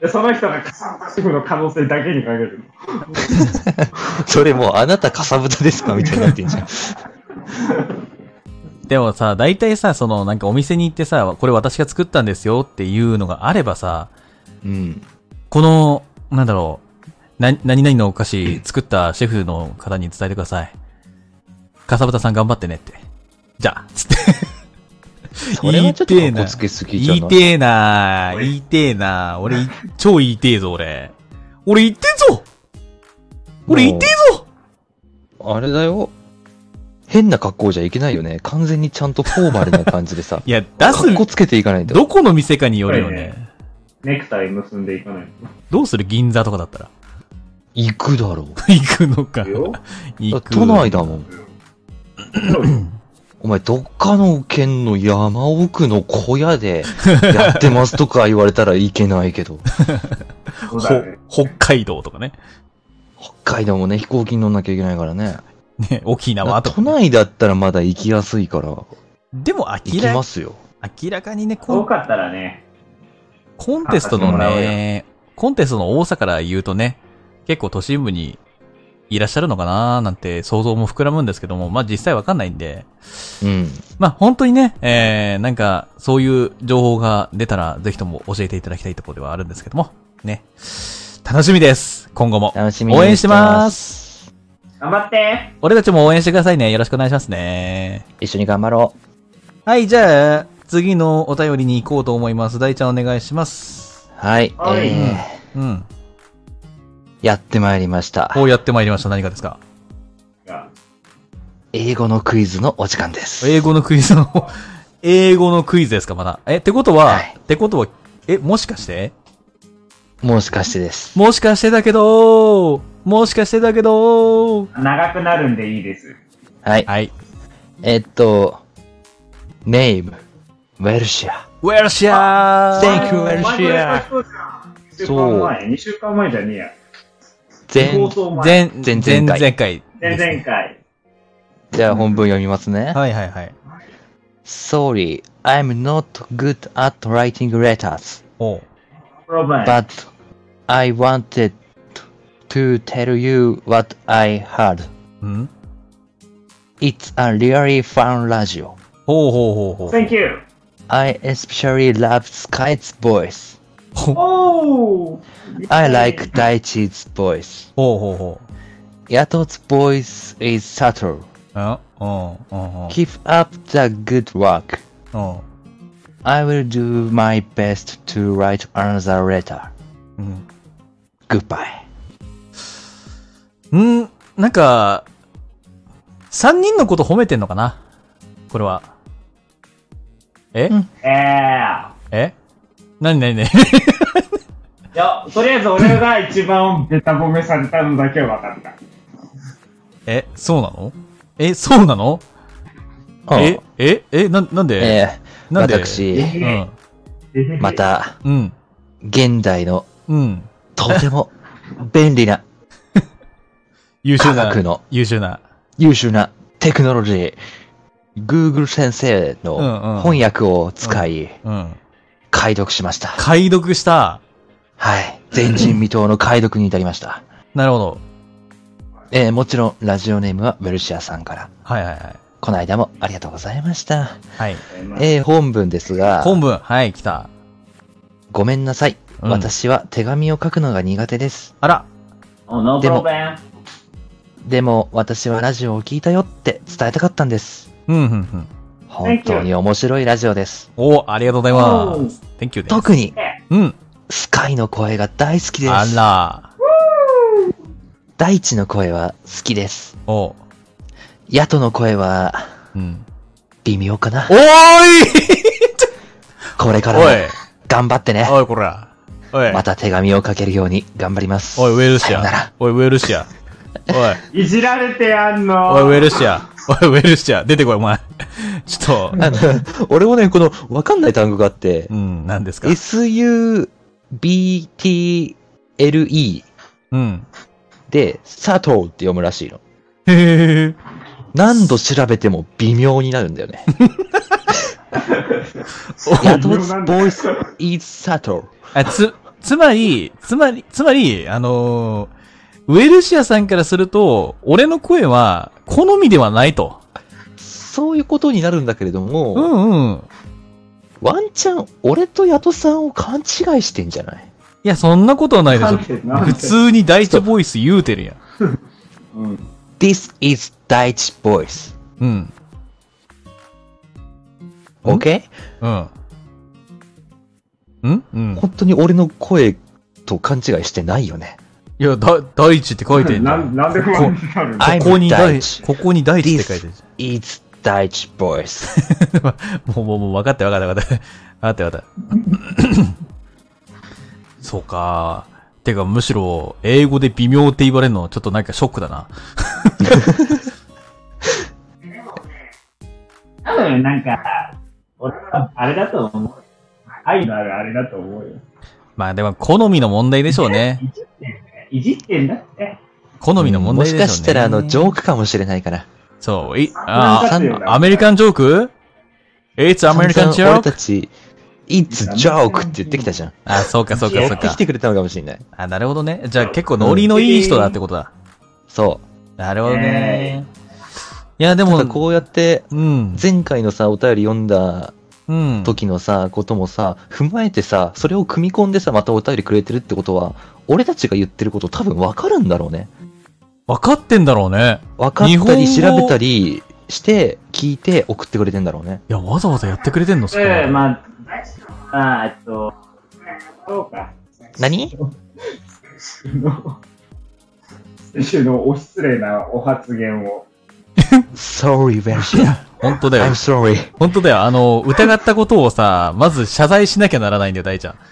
でその人が笠原シェフの可能性だけにかけるそれもうあなたかさぶたですかみたいになってんじゃん。でもさ、大体さ、その、なんかお店に行ってさ、これ私が作ったんですよっていうのがあればさ、うん。この、なんだろう、な、何々のお菓子作ったシェフの方に伝えてください。かさぶたさん頑張ってねって。じゃあ、つって。それはちょっとかっこつけすぎじゃない？言いてえな言いてえな俺、い超言いてえぞ、俺。俺言ってんぞ俺言ってえぞあれだよ。変な格好じゃいけないよね。完全にちゃんとフォーマルな感じでさ。いや、出す格、好つけていかないと。どこの店かによるよね。ネクタイ結んでいかないどうする銀座とかだったら？行くだろう。行くのかと。。よ行く。都内だもん。お前、どっかの県の山奥の小屋でやってますとか言われたらいけないけど。ね。ほ、北海道とかね。北海道もね、飛行機に乗んなきゃいけないからね。ね、沖縄とか都。内だったらまだ行きやすいから、でも行明らきますよ。明らかにね、コン遠かったらね、コンテストのね、コンテストの多さから言うとね、結構都心部にいらっしゃるのかななんて想像も膨らむんですけども、まあ実際わかんないんで、うん。まあ本当にね、えー、なんかそういう情報が出たらぜひとも教えていただきたいところではあるんですけども、ね。楽しみです。今後も。楽しみに応援してます。頑張って俺たちも応援してくださいね。よろしくお願いしますね。一緒に頑張ろはい、じゃあ、次のお便りに行こうと思います。大ちゃんお願いします。う。はい。はいえー、うん。やってまいりました。こうやってまいりました。何かですか？英語のクイズのお時間です。英語のクイズの、英語のクイズですか、まだ？え、ってことは、はいってことは、え、もしかして？もしかしてです。もしかしてだけど、もしかしてだけど、長くなるんでいいです。はい。はい。えっと、name, ウェルシア。ウェルシアー Thank you, ウェルシア。前もやった人じゃん。1週間前、2週間前じゃねえや。前。前、前前々回。前々回。じゃあ本文読みますね。はいはいはい。Sorry, I'm not good at writing letters, but I wanted to tell you what I heard. ん It's a really fun radio. ほうほうほうほう。Thank you! I especially love Sky's voice. I like Daichi's voice. ほうほうほ Yato's voice is subtle. う。うんうんうんうん。Keep up the good work. うん。I will do my best to write another letter. うん。Goodbye. んなんか、三人のこと褒めてんのかなこれは。え、うんえー。え？なになになにいや、とりあえず俺が一番ベタ褒めされたのだけは分かった。え、そうなの？え、そうなの？え、え、え、な、なんで、えー、なんで？私、うん。また、うん。現代のうん。とても便利な 優秀な科学の、優秀な。優秀なテクノロジー、Google 先生の翻訳を使い、うん。解読しました。解読した。はい。前人未到の解読に至りました。なるほど。えーもちろん、ラジオネームはウェルシアさんから。はいはいはい。この間もありがとうございました。はい。えー本文ですが、本文、はい、来た。ごめんなさい。うん私は手紙を書くのが苦手です。あら。Oh, でも.でも、私はラジオを聞いたよって伝えたかったんです。うん、うん、うん。本当に面白いラジオです。お、ありがとうございます。Thank you。特に、うん。スカイの声が大好きであす。ら。大地の声は好きです。おヤトの声はうん。微妙かなお。ーい これから頑張ってね。おい、こら。おい。また手紙を書けるように頑張ります。おい、ウェルシア。おい、ウェルシア。おい。いじられてやんの。おい、ウェルシア。おい、ウェルシア。出てこい、お前。ちょっと、俺もね、この、わかんない単語があってう、ん、何ですか？S-U-B-T-L-E うん。で、佐藤って読むらしいの。へへ何度調べても微妙になるんだよね。ヤト 's voice is subtle. あ、つ、つまり、つまり、つまり、あのーウェルシアさんからすると、俺の声は好みではないと。そういうことになるんだけれども、うんうん。ワンチャン、俺とヤトさんを勘違いしてんじゃない？いや、そんなことはないでしょ。普通に第一ボイス言うてるやん。うん。?This is 第一 voice. うん。OK? うん。んうん。本当に俺の声と勘違いしてないよね。いや、だ、第一って書いてんじゃん。なんなんで不安になるの？ここに第第一ここに第一って書いてるじ It's 第一 voice. ゃん。もう、もう、もう、分かった分かった分かった。分かった分かった。そうか。てか、むしろ、英語で微妙って言われるの、ちょっとなんかショックだな。多分なんか、俺はあれだと思う。愛のあるあれだと思うよ。まあでも、好みの問題でしょうね。いじってんだって。好みの問題でしょうね。もしかしたら、あの、ジョークかもしれないから。そう、い、ああ、アメリカンジョーク ?It's American 散々俺 joke? たち、It's joke って言ってきたじゃん。あ、そうかそうかやってそうか。きてくれたのかもしれない。あ、なるほどね。じゃあ結構ノリのいい人だってことだ。そなるほどね。いや、でう。も、こうやって、うん。前回のさ、お便り読んだうん。時のさ、こともさ、踏まえてさ、それを組み込んでさ、またお便りくれてるってことは、俺たちが言ってること多分わかるんだろうね。分かってんだろうね。わかった日本り語調べたりして、聞いて送ってくれてんだろうね。いや、わざわざやってくれてんのそええ、でまあ、ああ、えっと、そうか。何？先週のお失礼なお発言を。?Sorry, Versia. 本当だよ I'm。sorry. 本当だよ。あの、疑ったことをさ、まず謝罪しなきゃならないんだよ、大ちゃん。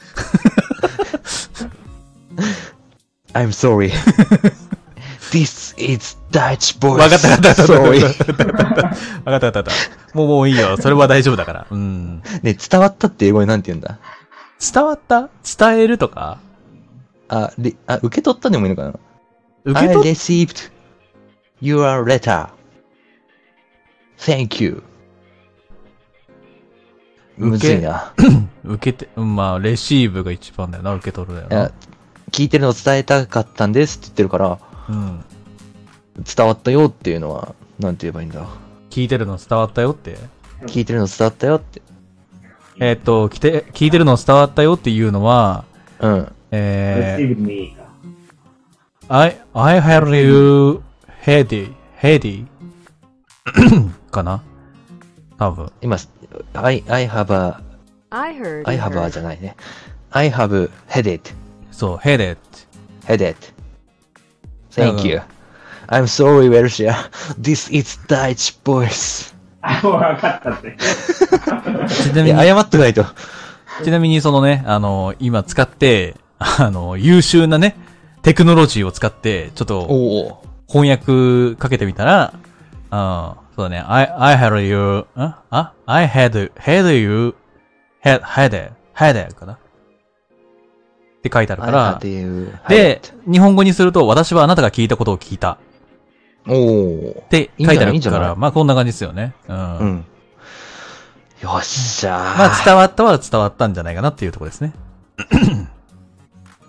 I'm sorry. This is Dutch voice. わかったわかったわかった。わかったわかったわかった。もうもういいよ。それは大丈夫だから。うん。ね、伝わったって英語でなんて言うんだ？伝わった？伝えるとか？あ、れあ、受け取ったでもいいのかな？受け I 取っ received your letter. Thank you. むずいな。受けて、うんまあ、レシーブが一番だよな、受け取るだよな。聞いてるの伝えたかったんですって言ってるから、うん。伝わったよっていうのは、なんて言えばいいんだ？聞いてるの伝わったよって？聞いてるの伝わったよって。えーっと、来て、聞いてるの伝わったよっていうのは、うん。えー、receive me か。I, I had you heady, heady かな多分。今、I, I have a, I heard. I have a heard. じゃないね。I have headed, そう、headed. headed. Thank you. I'm sorry, Welshia. This is Dutch voice. あ、もう分かったって。ちないみに、や、謝ってないと。ちなみにそのね、あの、今使って、あの、優秀なね、テクノロジーを使って、ちょっと。翻訳かけてみたら、あそうだね、I, I had you, ん？あ ?I had, had you, had, had, had かな？って書いてあるから、で、日本語にすると、私はあなたが聞いたことを聞いたおおっ。て書いてあるから、まあこんな感じですよね。うん。うん。よっしゃー。まあ伝わったは伝わったんじゃないかなっていうところですね。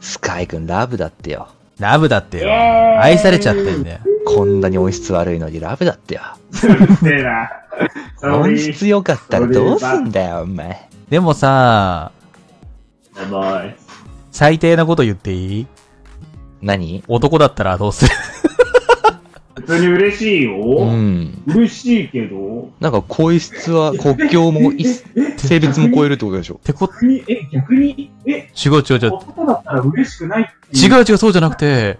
スカイくんラブだってよ。ラブだってよ。愛されちゃってんだよ。こんなに音質悪いのにラブだってよ。うるせえな。音質良かったらどうすんだよ、お前。でもさ、やばい。最低なこと言っていい？何？男だったらどうする？普通に嬉しいよ。うん。嬉しいけど。なんか声質は国境もい性別も超えるってことでしょ？てこ、逆に、え、逆に、え、違う違う違う。男だったら嬉しくないっていう違う違う、そうじゃなくて、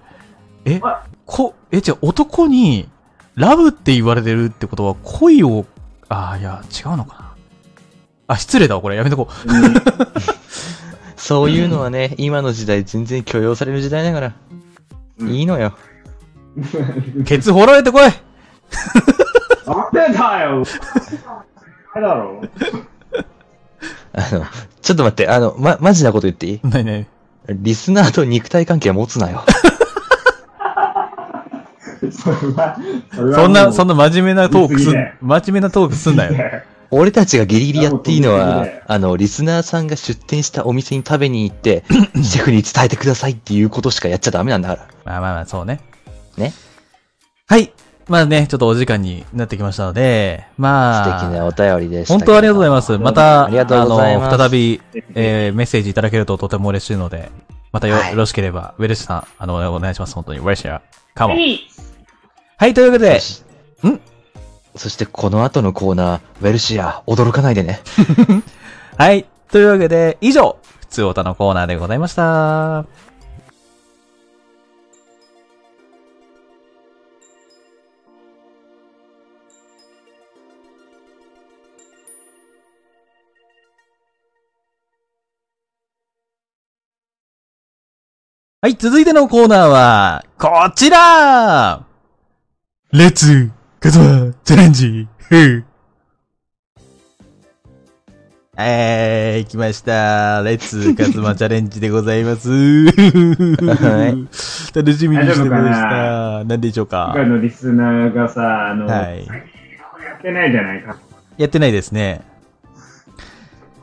えあ、こ、え、じゃ男に、ラブって言われてるってことは、恋を、ああ、いや、違うのかな。あ、失礼だわ、これ。やめとこ そういうのはね、今の時代全然許容される時代だから。いいのよ。う。ケツ掘られてこいなんでだよ。あれだろ。あの、ちょっと待って、あの、ま、マジなこと言っていい？なになにリスナーと肉体関係は持つなよ。それは、それはそんな、そんな真面目なトークすん言い過ぎだよ、真面目なトークすんなよ。俺たちがギリギリやっていいのはいやもう飛んでるね、あの、リスナーさんが出店したお店に食べに行って、シェフに伝えてくださいっていうことしかやっちゃダメなんだから。まあまあまあ、そうね。ね。はい。まあね、ちょっとお時間になってきましたので、まあ。素敵なお便りでした。本当ありがとうございます。また、あの、再び、えー、メッセージいただけるととても嬉しいので、またよ,、はいよろしければ、ウェルシュさん、あの、お願いします。本当に。ウェルシュ。カモン。はいはい、というわけで、そしそしてこの後のコーナー、ウェルシア、驚かないでね。はい。というわけで、以上、普通オタのコーナーでございました。はい、続いてのコーナーは、こちらレッツ、カズマ、チャレンジ、ふう。えー、来ました。レッツカズマチャレンジでございます。はい楽しみにしてました。何でしょうか？今のリスナーがさ、あの、はいやってないじゃないか。やってないですね。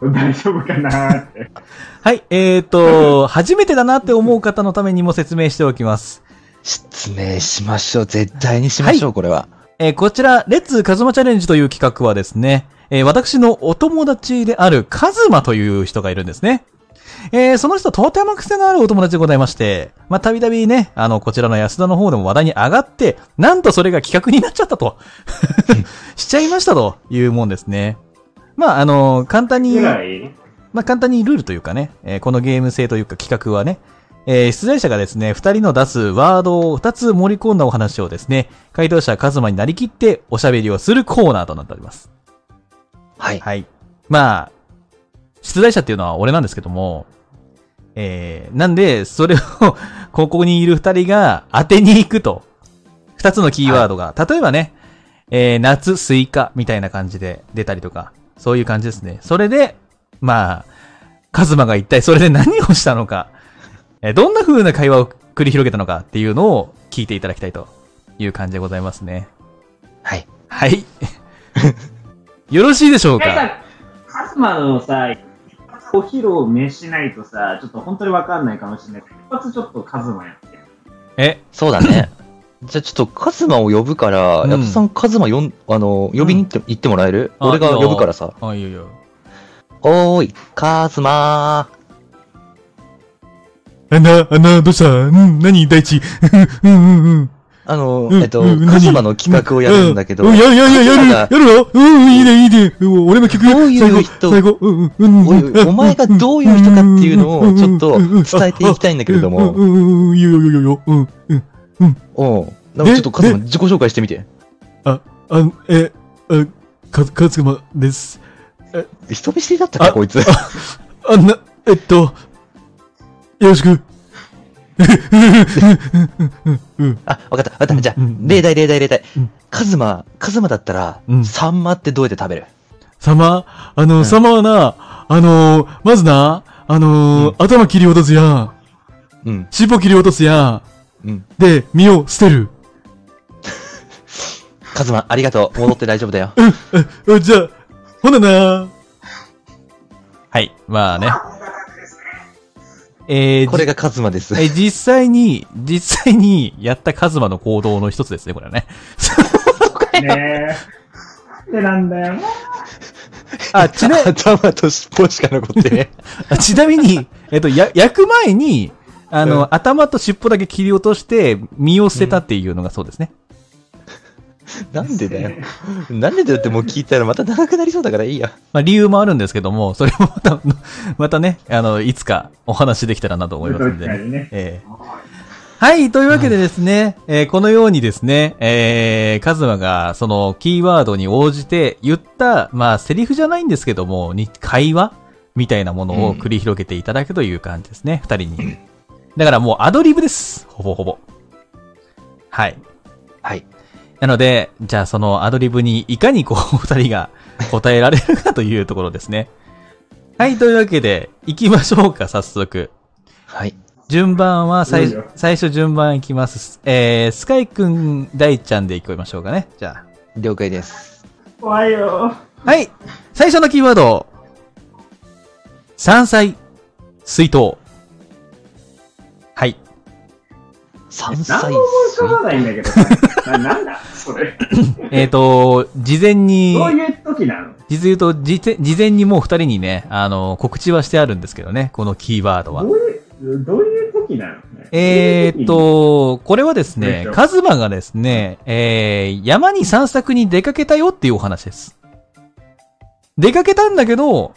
大丈夫かなって。はい、えーと、初めてだなって思う方のためにも説明しておきます。失明しましょう。絶対にしましょう、これは。えーこちら、レッツカズマチャレンジという企画はですね、えー私のお友達であるカズマという人がいるんですね。えーその人とても癖のあるお友達でございまして、まあ、たびたびね、あの、こちらの安田の方でも話題に上がって、なんとそれが企画になっちゃったと。しちゃいましたというもんですね。まあ、あの、簡単に、まあ、簡単にルールというかね、えーこのゲーム性というか企画はね、えー出題者がですね、二人の出すワードを二つ盛り込んだお話をですね、回答者カズマになりきっておしゃべりをするコーナーとなっております。はい。はい。まあ、出題者っていうのは俺なんですけども、えー、なんで、それを、ここにいる二人が当てに行くと。二つのキーワードが、例えばね、えー、夏、スイカみたいな感じで出たりとか、そういう感じですね。それで、まあ、カズマが一体それで何をしたのか、えーどんな風な会話を繰り広げたのかっていうのを聞いていただきたいという感じでございますね。はい。はい。よろしいでしょうか？カズマのさ、お披露目しないとさ、ちょっと本当にわかんないかもしれないけど、一発ちょっとカズマやって。え、そうだね。じゃあちょっとカズマを呼ぶから、うんヤトさんカズマ呼ん、あの、呼びに行って,、行ってもらえるあ俺が呼ぶからさ。あ、いいよいいよ。おーい、カズマあな、あな、どうしたうん、何大地。うん、うん、うん。あの、うんえっと、うんカズマの企画をやるんだけど、うん、や、や、や、やる、やカるのうん、いいね、いいね。うん俺の曲どういう人最後、最後、うん、うん、お前がどういう人かっていうのをちょっと伝えていきたいんだけれどもうん、うん、うん、よ、いいよ、いいよ、うん、うん。おうなんかちょっとカズマ自己紹介してみて。あ、あの、え、あ、か、かずまです。人見知りだったっけ、あこいつ。あんな、えっと、よろしく。あ、わかった、わかった。じゃあうん、例題、例題、例題うん。カズマ、カズマだったらう、んサンマってどうやって食べる？様あの、うん様はな、あのー、まずな、あのー頭切り落とすやん。うん、尻尾切り落とすやん。うん。で、身を捨てる。カズマ、ありがとう。戻って大丈夫だよ。あ じゃあ、ほななはい、まあね。えー、これがカズマです。えー実際に、実際にやったカズマの行動の一つですね、これはね。ねえ。なんでなんだよ。あ、ちな、頭と尻尾しか残ってね。あちなみに、えっと、や、焼く前に、あの、うん頭と尻尾だけ切り落として、身を捨てたっていうのがそうですね。なんでだよ。なんでだよってもう聞いたらまた長くなりそうだからいいや。まあ、理由もあるんですけども、それもまた、またね、あの、いつかお話できたらなと思いますんでね。ねええはい、というわけでですね、えーこのようにですね、えー、カズマが、その、キーワードに応じて言った、まあ、セリフじゃないんですけども、に、会話みたいなものを繰り広げていただくという感じですね、二、人に。だからもうアドリブです。ほぼほぼ。はい。はい。なので、じゃあそのアドリブにいかにこう、二人が答えられるかというところですね。はい、というわけで、行きましょうか、早速。はい。順番は最最初順番いきます。えー、スカイくん、大ちゃんでいきましょうかね。じゃ了解です。怖いよ。あ。はい。最初のキーワード。山菜、水筒。山何菜も思い浮かばないんだけどさ。ななんだそれ。えっ、と、事前に、どういう時なの？実言うと、事前事前にもう二人にね、あの、告知はしてあるんですけどね、このキーワードはど。ういう、どういう時なの？ねえーっ、と、これはですねカズマがですね、えー、山に散策に出かけたよっていうお話です。出かけたんだけど、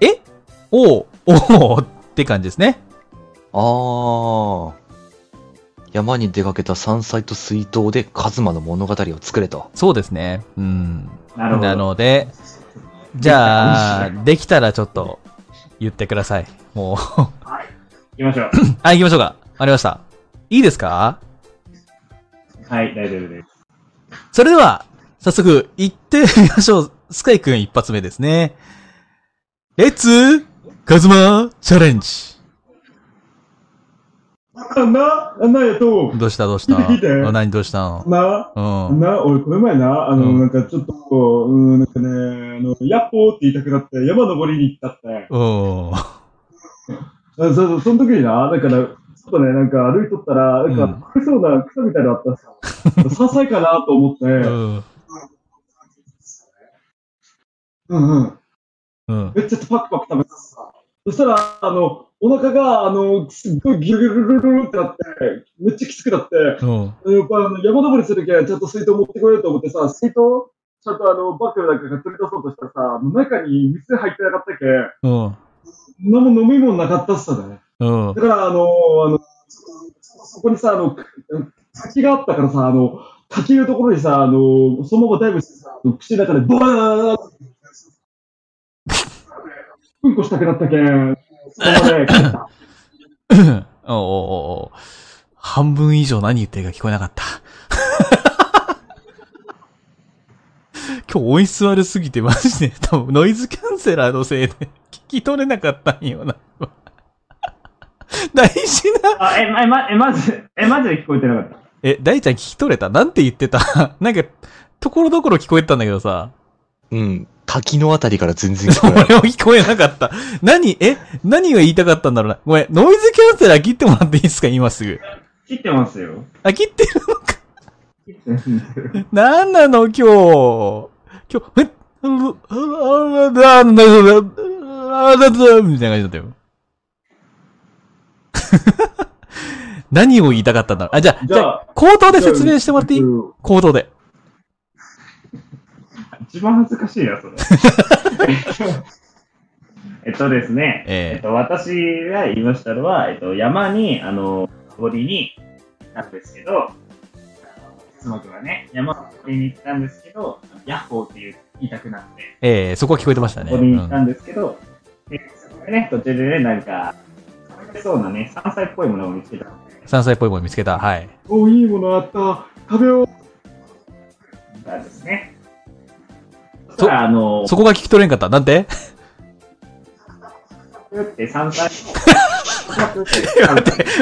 え？おう、おうって感じですね。ああ。山に出かけた山菜と水筒でカズマの物語を作れと。そうですね。うん。なるほど。なので、じゃあ、できたらちょっと言ってください。もう。行きましょう。あ、行きましょうか。ありました。いいですか？はい、大丈夫です。それでは、早速、行ってみましょう。スカイくん一発目ですね。レッツ、カズマ、チャレンジ。な、なやと、どうしたどうした？聞いて聞いてあ何どうしたの？な、うん。な、俺この前な、あの、うんなんかちょっと、うん、なんかね、あの、ヤッホーって言いたくなって山登りに行ったって。うん。あ そうそう、その時にな、だから、ちょっとね、なんか歩いとったら、なんうんか、食えそうな草みたいなのあった さ。山菜かなと思って、うん。うんうん。うん。めっちゃパクパク食べたさ。そしたら、あの、お腹が、あの、すっごいギュルギュルギュルギュルってなって、めっちゃきつくなって、うん。やっぱあの山登りするときはちゃんと水筒持ってこようと思ってさ、水筒、ちゃんとあの、バッグの中から取り出そうとしたらさ、中に水入ってなかったっけ、うん。何も飲み物なかったっすよね。うんだ。から、あのあの、そこにさ、あの、滝があったからさ、あの、滝のところにさ、あの、そのままダイブしてさ、口の中でバーンうんこしたくなったけん、そのままで。おうおうおう半分以上何言ってるか聞こえなかった。今日音質悪すぎてマジで多分ノイズキャンセラーのせいで聞き取れなかったんよな。大事な。あ、え、ま、え、ま、え、まず、え、マジで聞こえてなかった。え、大ちゃん聞き取れた？なんて言ってた？なんか、ところどころ聞こえてたんだけどさ。うん。滝のあたりから全然聞こえない。俺も聞こえなかった。何え？何が言いたかったんだろうな。ごめん、ノイズキャンセラー切ってもらっていいですか？今すぐ。切ってますよ。あ、切ってる切ってる。なんなの今日？今日、え？あの、あの、あの、あの、あの、みたいな感じだったよ。何を言いたかったんだろう。あ、じゃあ、じゃああ、口頭で説明してもらっていいうん口頭で。一番恥ずかしいな、それ。えっとですね、えええっと、私が言いましたのは、えっと、山に、あの、登りに行ったんですけど、妻くんはね、山登りに行ったんですけど、ヤッホーって言いたくなって、ええそこは聞こえてましたね。登りに行ったうんですけど、でそこでね、途中でね、なんか、食べそうなね、山菜っぽいものを見つけた山菜っぽいもの見つけた。はい。おいいものあった、食べようですね。そあの、そこが聞き取れんかった。なんて？って山菜。待って、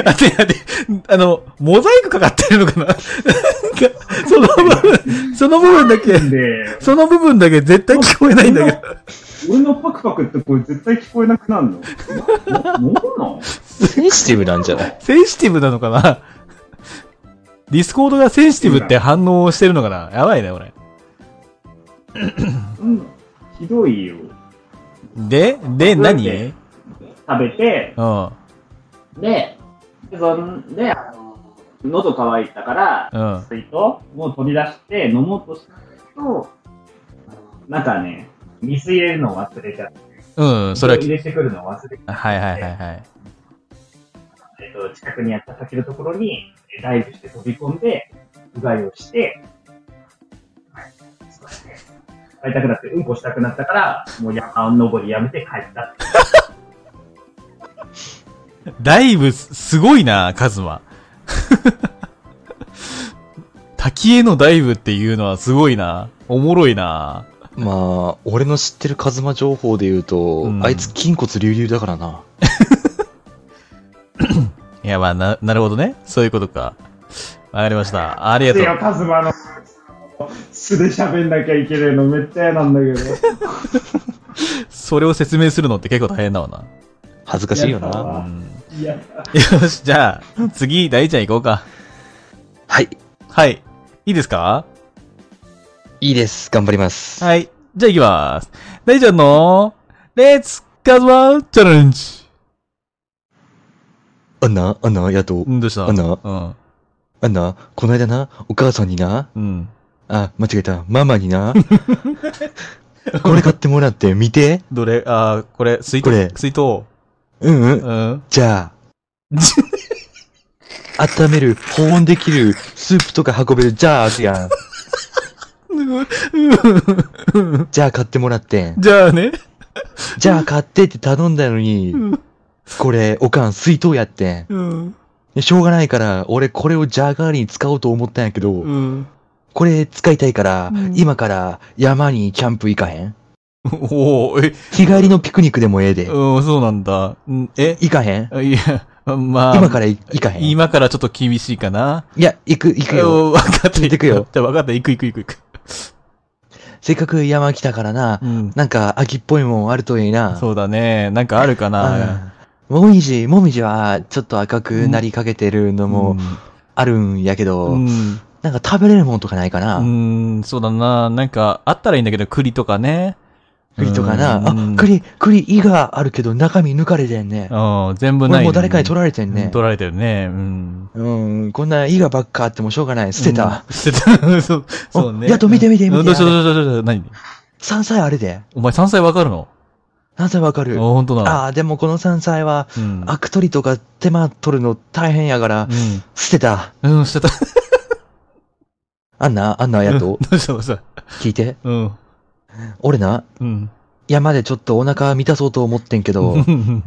待って。あの、モザイクかかってるのかな？なんか、その部分、その部分だけ、で、その部分だけ絶対聞こえないんだけど。俺のパクパクってこれ絶対聞こえなくなるの？な、な、なん？センシティブなんじゃない？センシティブなのかな？ Discord がセンシティブって反応してるのかな？やばいね、これ。うん、ひどいよ。で、で、何？で食べて、うん。で、そんで、あの喉乾いたから、うん。水筒を取り出して飲もうとしたんだけど、なんかね、水入れるのを忘れちゃって。うん、それは入、れてくるのを忘れて、はいはいはいはい。えっと、近くにあった滝のところにダイブして飛び込んで、うがいをして、はいそうですね帰りたくなって、うんこしたくなったから、もう山登りやめて帰ったって。だいぶす、すごいな、カズマ。滝へのダイブっていうのはすごいな。おもろいな。まあ、俺の知ってるカズマ情報で言うと、うんあいつ筋骨隆々だからな。いや、まあ、な、なるほどね。そういうことか。わかりました。ありがとう。カズマの。素で喋んなきゃいけないのめっちゃ嫌なんだけど。それを説明するのって結構大変だわな。恥ずかしいよな。よし、じゃあ、次、大ちゃん行こうか。はい。はい。いいですか？いいです。頑張ります。はい。じゃあ行きます。大ちゃんの、レッツカズマチャレンジ。あんな、あんな、やっとう、ん、どうした？あんなうん。あんな、この間な、お母さんにな、うん。あ、間違えた、ママにな、これ買ってもらって見て。どれ？あー、これ、水筒？これ水筒。うんうん。うん。じゃあ、温める、保温できる、スープとか運べる、じゃあやん。じゃあ買ってもらってん。じゃあね。じゃあ買ってって頼んだのに、これ、おかん水筒やってん。うん。でしょうがないから、俺これをジャー代わりに使おうと思ったんやけど、うん。これ使いたいから、うん今から山にキャンプ行かへん？おおえ、日帰りのピクニックでもええで。うん、そうなんだ。んえ？行かへん？あいや、まあ。今から行かへん？い今からちょっと厳しいかな。や、行く、行くよ。うんわかった。行くよじゃあわかった。行く行く行く行く。せっかく山来たからな、うん。なんか秋っぽいもんあるといいな。そうだね。なんかあるかな。もみじ、もみじはちょっと赤くなりかけてるのもあるんやけど、うん。なんか食べれるもんとかないかな。うん、そうだな。なんか、あったらいいんだけど、栗とかね。栗とかな。うんあ、栗、栗、胃があるけど中身抜かれてんね。うん、全部ない。俺もう誰かに取られてんね。取られてるね。うん。うん、こんな胃がばっかあってもしょうがない。捨てた。うん。捨てた。そう、そうね。やっと見て見て見てうんどうしたどうしたどうした何？山菜あれで。お前山菜わかるの？山菜わかるあ、。ほんとだ。ああ、でもこの山菜は、うん。アク取りとか手間取るの大変やから、捨てた。うん。うん、捨てた。あんな、あんなやと、どうした？どうした？聞いて。うん。俺な、うん。山でちょっとお腹満たそうと思ってんけど、うん。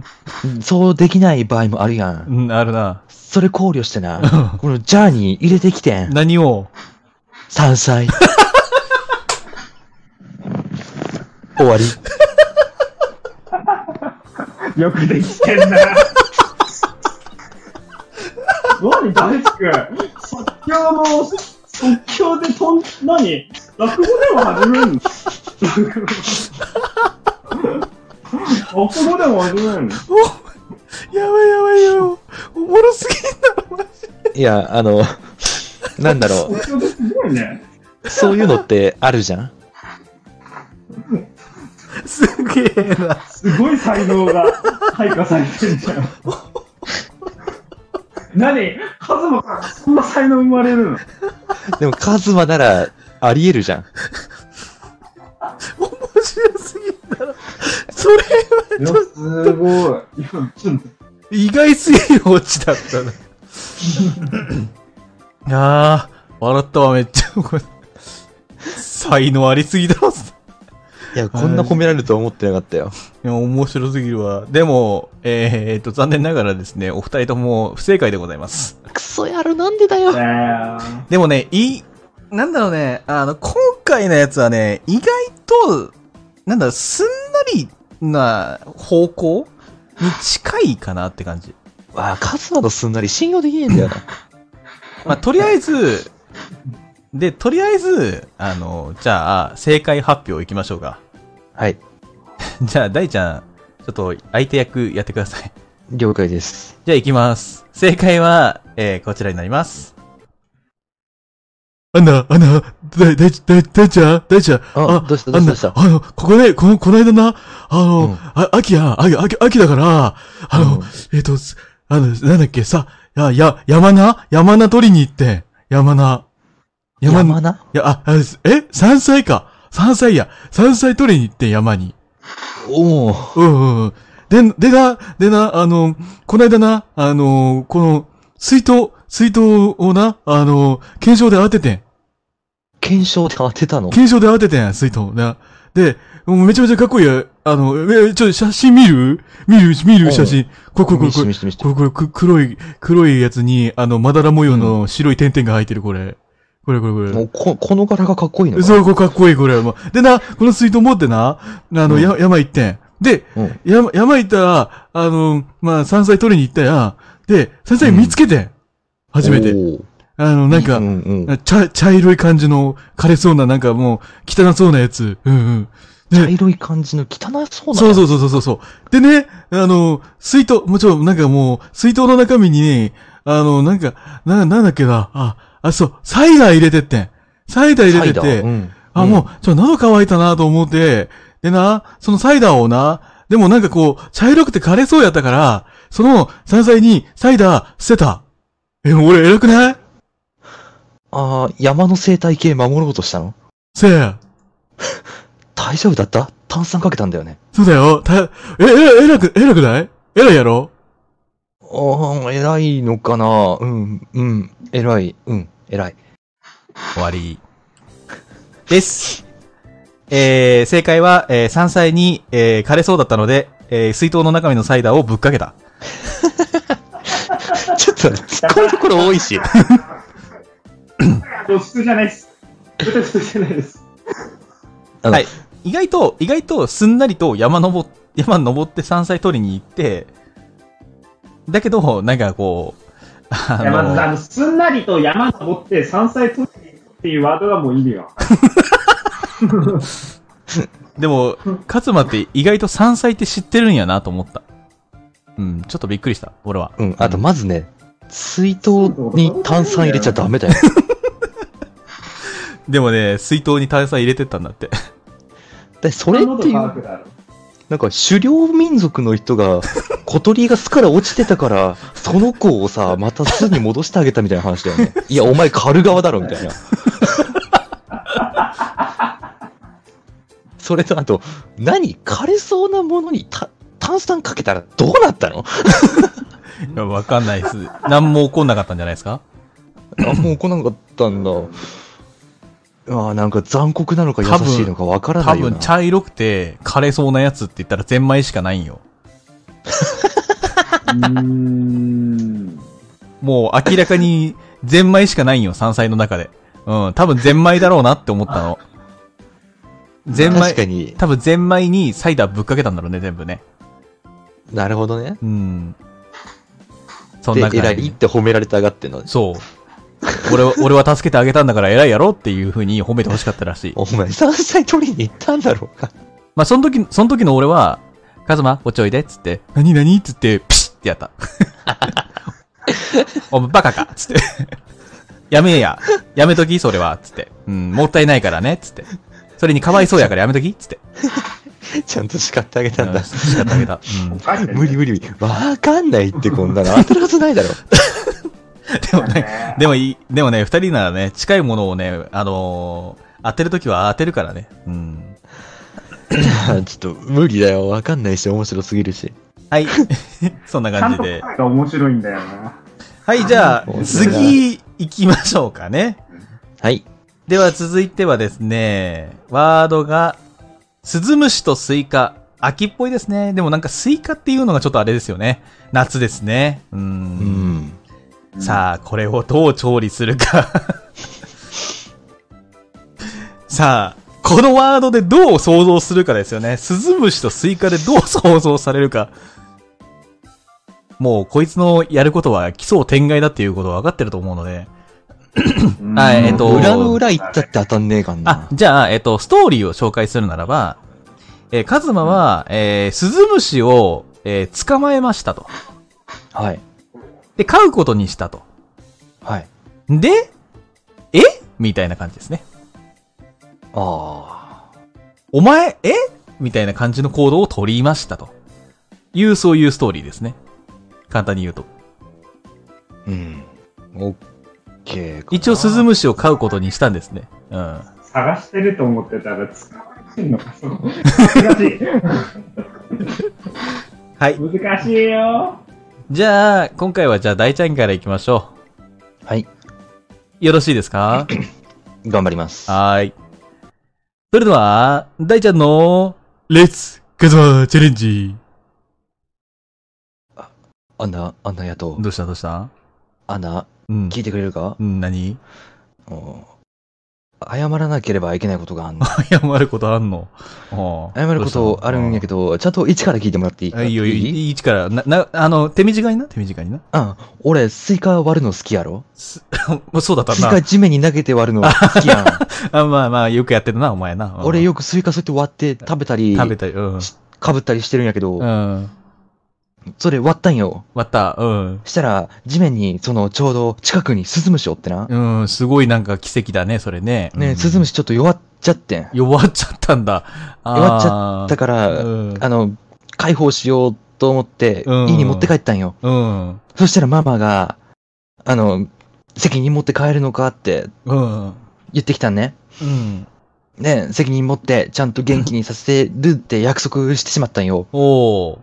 そうできない場合もあるやん。うん、あるな。それ考慮してな、このジャーに入れてきてん。何を？山菜。終わり。よくできてんな。何大地君即興の、即興でとん、何？落語でも始めるの？落語でも始めるの？やばいやばいよ。おもろすぎんだろ、マジいや、あの、なんだろ即興ですごいね。う。そういうのってあるじゃん？すげえな。すごい才能が開花されてんじゃん。何？カズマからそんな才能生まれるの？でも、カズマなら、あり得るじゃん。面白すぎんだろ。それいや、すごい。いや、ちょっと、意外すぎるオチだったな。いやー、笑ったわ、めっちゃ。才能ありすぎだろ。いや、こんな褒められると思ってなかったよ。いや、面白すぎるわ。でも、えー、っと、残念ながらですね、お二人とも不正解でございます。クソ野郎なんでだよ。えでもね、いい、なんだろうね、あの、今回のやつはね、意外と、なんだろう、すんなりな方向に近いかなって感じ。わあ、カズマのすんなり信用できねえんだよな。まあ、とりあえず、で、とりあえず、あの、じゃあ、正解発表いきましょうか。はい。じゃあ、大ちゃん、ちょっと相手役やってください。了解です。じゃあ行きます。正解は、えー、こちらになります。あんな、あんな、だ、だ、だ、だいちゃん大ちゃんあどうした？どうした？どうしたあの、ここで、この、この間な、あの、うんあ、秋や、秋、秋、秋だから、あの、うんえっ、と、すあの、なんだっけ、さ、や、や、山名？山名取りに行って、山名。山いなや、あ、あえ？山菜か。山菜や。山菜取りに行って、山に。おお。うんうんうん。で、でな、でな、あの、こないだな、あの、この、水筒、水筒をな、あの、検証で当ててん。検証で当てたの？検証で当ててん、水筒。な。で、もうめちゃめちゃかっこいいよ。あの、え、ちょ、写真見る？見る？見る？写真。これこれこれこれ。これこれく黒い、黒いやつに、あの、まだら模様の白い点々が入ってる、これ。これこれこれ。もうこ、この柄がかっこいいのかそう、これかっこいい、これ。もうでな、この水筒持ってな、あの、うんや山行ってん。で、うん。山、山行ったら、あの、まあ、山菜取りに行ったやん。で、山菜見つけてん。初めて。おーあの、なんか、うんうん。茶、茶色い感じの枯れそうな、なんかもう、汚そうなやつ。うんうん。茶色い感じの汚そうな。そうそうそうそうそうそう。でね、あの、水筒、もちろん、なんかもう、水筒の中身にね、あの、なんか、な、なんだっけな、あ、あ、そう、サイダー入れてってん。サイダー入れてて、うん。あ、もう、ちょ、喉乾いたなと思って、でな、そのサイダーをな、でもなんかこう、茶色くて枯れそうやったから、その山菜にサイダー捨てた。え、俺偉くない？ああ、山の生態系守ろうとしたの？せや。大丈夫だった？炭酸かけたんだよね。そうだよ。た、え、え、偉く、偉くない？偉いやろ？ああ、偉いのかな？うん、うん、偉い、うん、偉い。終わり。です。えー、正解は、えー、山菜に、えー、枯れそうだったので、えー、水筒の中身のサイダーをぶっかけた。ちょっと、突っ込みどころ多いし。普通じゃないです。普通じゃないです。はい。意外と、意外とすんなりと山登っ、山登って山菜取りに行って、だけど、なんかこう、あいやまず、あの、の、すんなりと山登って山菜取りに行くっていうワードがもう意味がわかんない。でも、勝間って意外と山菜って知ってるんやなと思った。うん、ちょっとびっくりした、俺は。うん、あとまずね、水筒に炭酸入れちゃダメだよ。でもね、水筒に炭酸入れてったんだって。で、それっていう、なんか狩猟民族の人が、小鳥が巣から落ちてたから、その子をさ、また巣に戻してあげたみたいな話だよね。いや、お前狩る側だろ、みたいな。それと、あと、何枯れそうなものにた炭酸かけたらどうなったの？いや、わかんないです。何も起こんなかったんじゃないですか？あ、もう来なかったんだ。ああ、なんか残酷なのか優しいのかわからな多いよな。分茶色くて枯れそうなやつって言ったらゼンマイしかないんよ。う。もう明らかにゼンマイしかないんよ、山菜の中で。うん、多分ゼンマイだろうなって思ったの。ゼンマイ、確かに、多分ゼンマイにサイダーぶっかけたんだろうね、全部ね。なるほどね。うん。そんでな、感偉いじ。って褒められたがってんの？そう。俺は、俺は助けてあげたんだから偉いやろっていう風に褒めて欲しかったらしい。お前、山菜取りに行ったんだろうか。まあ、その時、その時の俺は、カズマ、こっちおいで、つって、何何？つって、ピシッってやった。お前バカか？つって。やめえや。やめときそれは。つって。うん、もったいないからね。つって。それにかわいそうやからやめときつって。ちゃんと叱ってあげたんだ。叱ってあげた。うん。無理無理無理。わかんないってこんなの当たるはずないだろ。でもね、でもいい、でもね、二人ならね、近いものをね、あのー当てるときは当てるからね。うん。ちょっと無理だよ。わかんないし、面白すぎるし。はい。そんなちゃんと感じで。面白いんだよな。はい、じゃあ次、行きましょうかね。はい。では続いてはですね、ワードが、スズムシとスイカ。秋っぽいですね。でもなんかスイカっていうのがちょっとあれですよね。夏ですね。う。うんん。さあ、これをどう調理するか。さあ、このワードでどう想像するかですよね。スズムシとスイカでどう想像されるか。もう、こいつのやることは奇想天外だっていうことは分かってると思うので。はいえっと裏の裏行ったって当たんねえかんあな、。じゃあ、えっと、ストーリーを紹介するならば、えーカズマは、えースズムシを、えー捕まえましたと。はい。で、飼うことにしたと。はい。で、え？みたいな感じですね。あお前、え？みたいな感じの行動を取りましたと。いう、そういうストーリーですね。簡単に言うと。ー。うん。オッケー。一応、スズムシを飼うことにしたんですね。うん。探してると思ってたら使われてんのか、その。難しい。はい。難しいよ。じゃあ、今回はじゃあ大ちゃんから行きましょはい。う。よろしいですか？頑張ります。はーい。それでは、大ちゃんの、レッツカズマチャレンジ。アンナ、アンナやと、どうした？どうした？アンナ、うん。聞いてくれるか？うん、何？うん謝らなければいけないことがあんの。謝ることあんの？謝謝ることあるんやけど、ちゃんと一から聞いてもらっていい？あいいよ、いい？一から、な、な、あの、手短にな、手短にな？うん。俺、スイカ割るの好きやろ？す そうだったなスイカ。地面に投げて割るの好きやん。あ、まあまあ、よくやってるな、お前な。うん俺よくスイカそうやって割って食べたり、食べたり、うん。かぶったりしてるんやけど、うん。それ割ったんよ。割った、うん。したら、地面に、その、ちょうど近くにスズムシおってな。うん、すごいなんか奇跡だね、それね。ね、うんスズムシちょっと弱っちゃってん。弱っちゃったんだ。弱っちゃったかから、うんあの、解放しようと思って、うん家に持って帰ったんよ。うん。そしたらママが、あの、責任持って帰るのかってうん。言ってきたんね。うん。ね、責任持ってちゃんと元気にさせるって約束してしまったんよ。おー。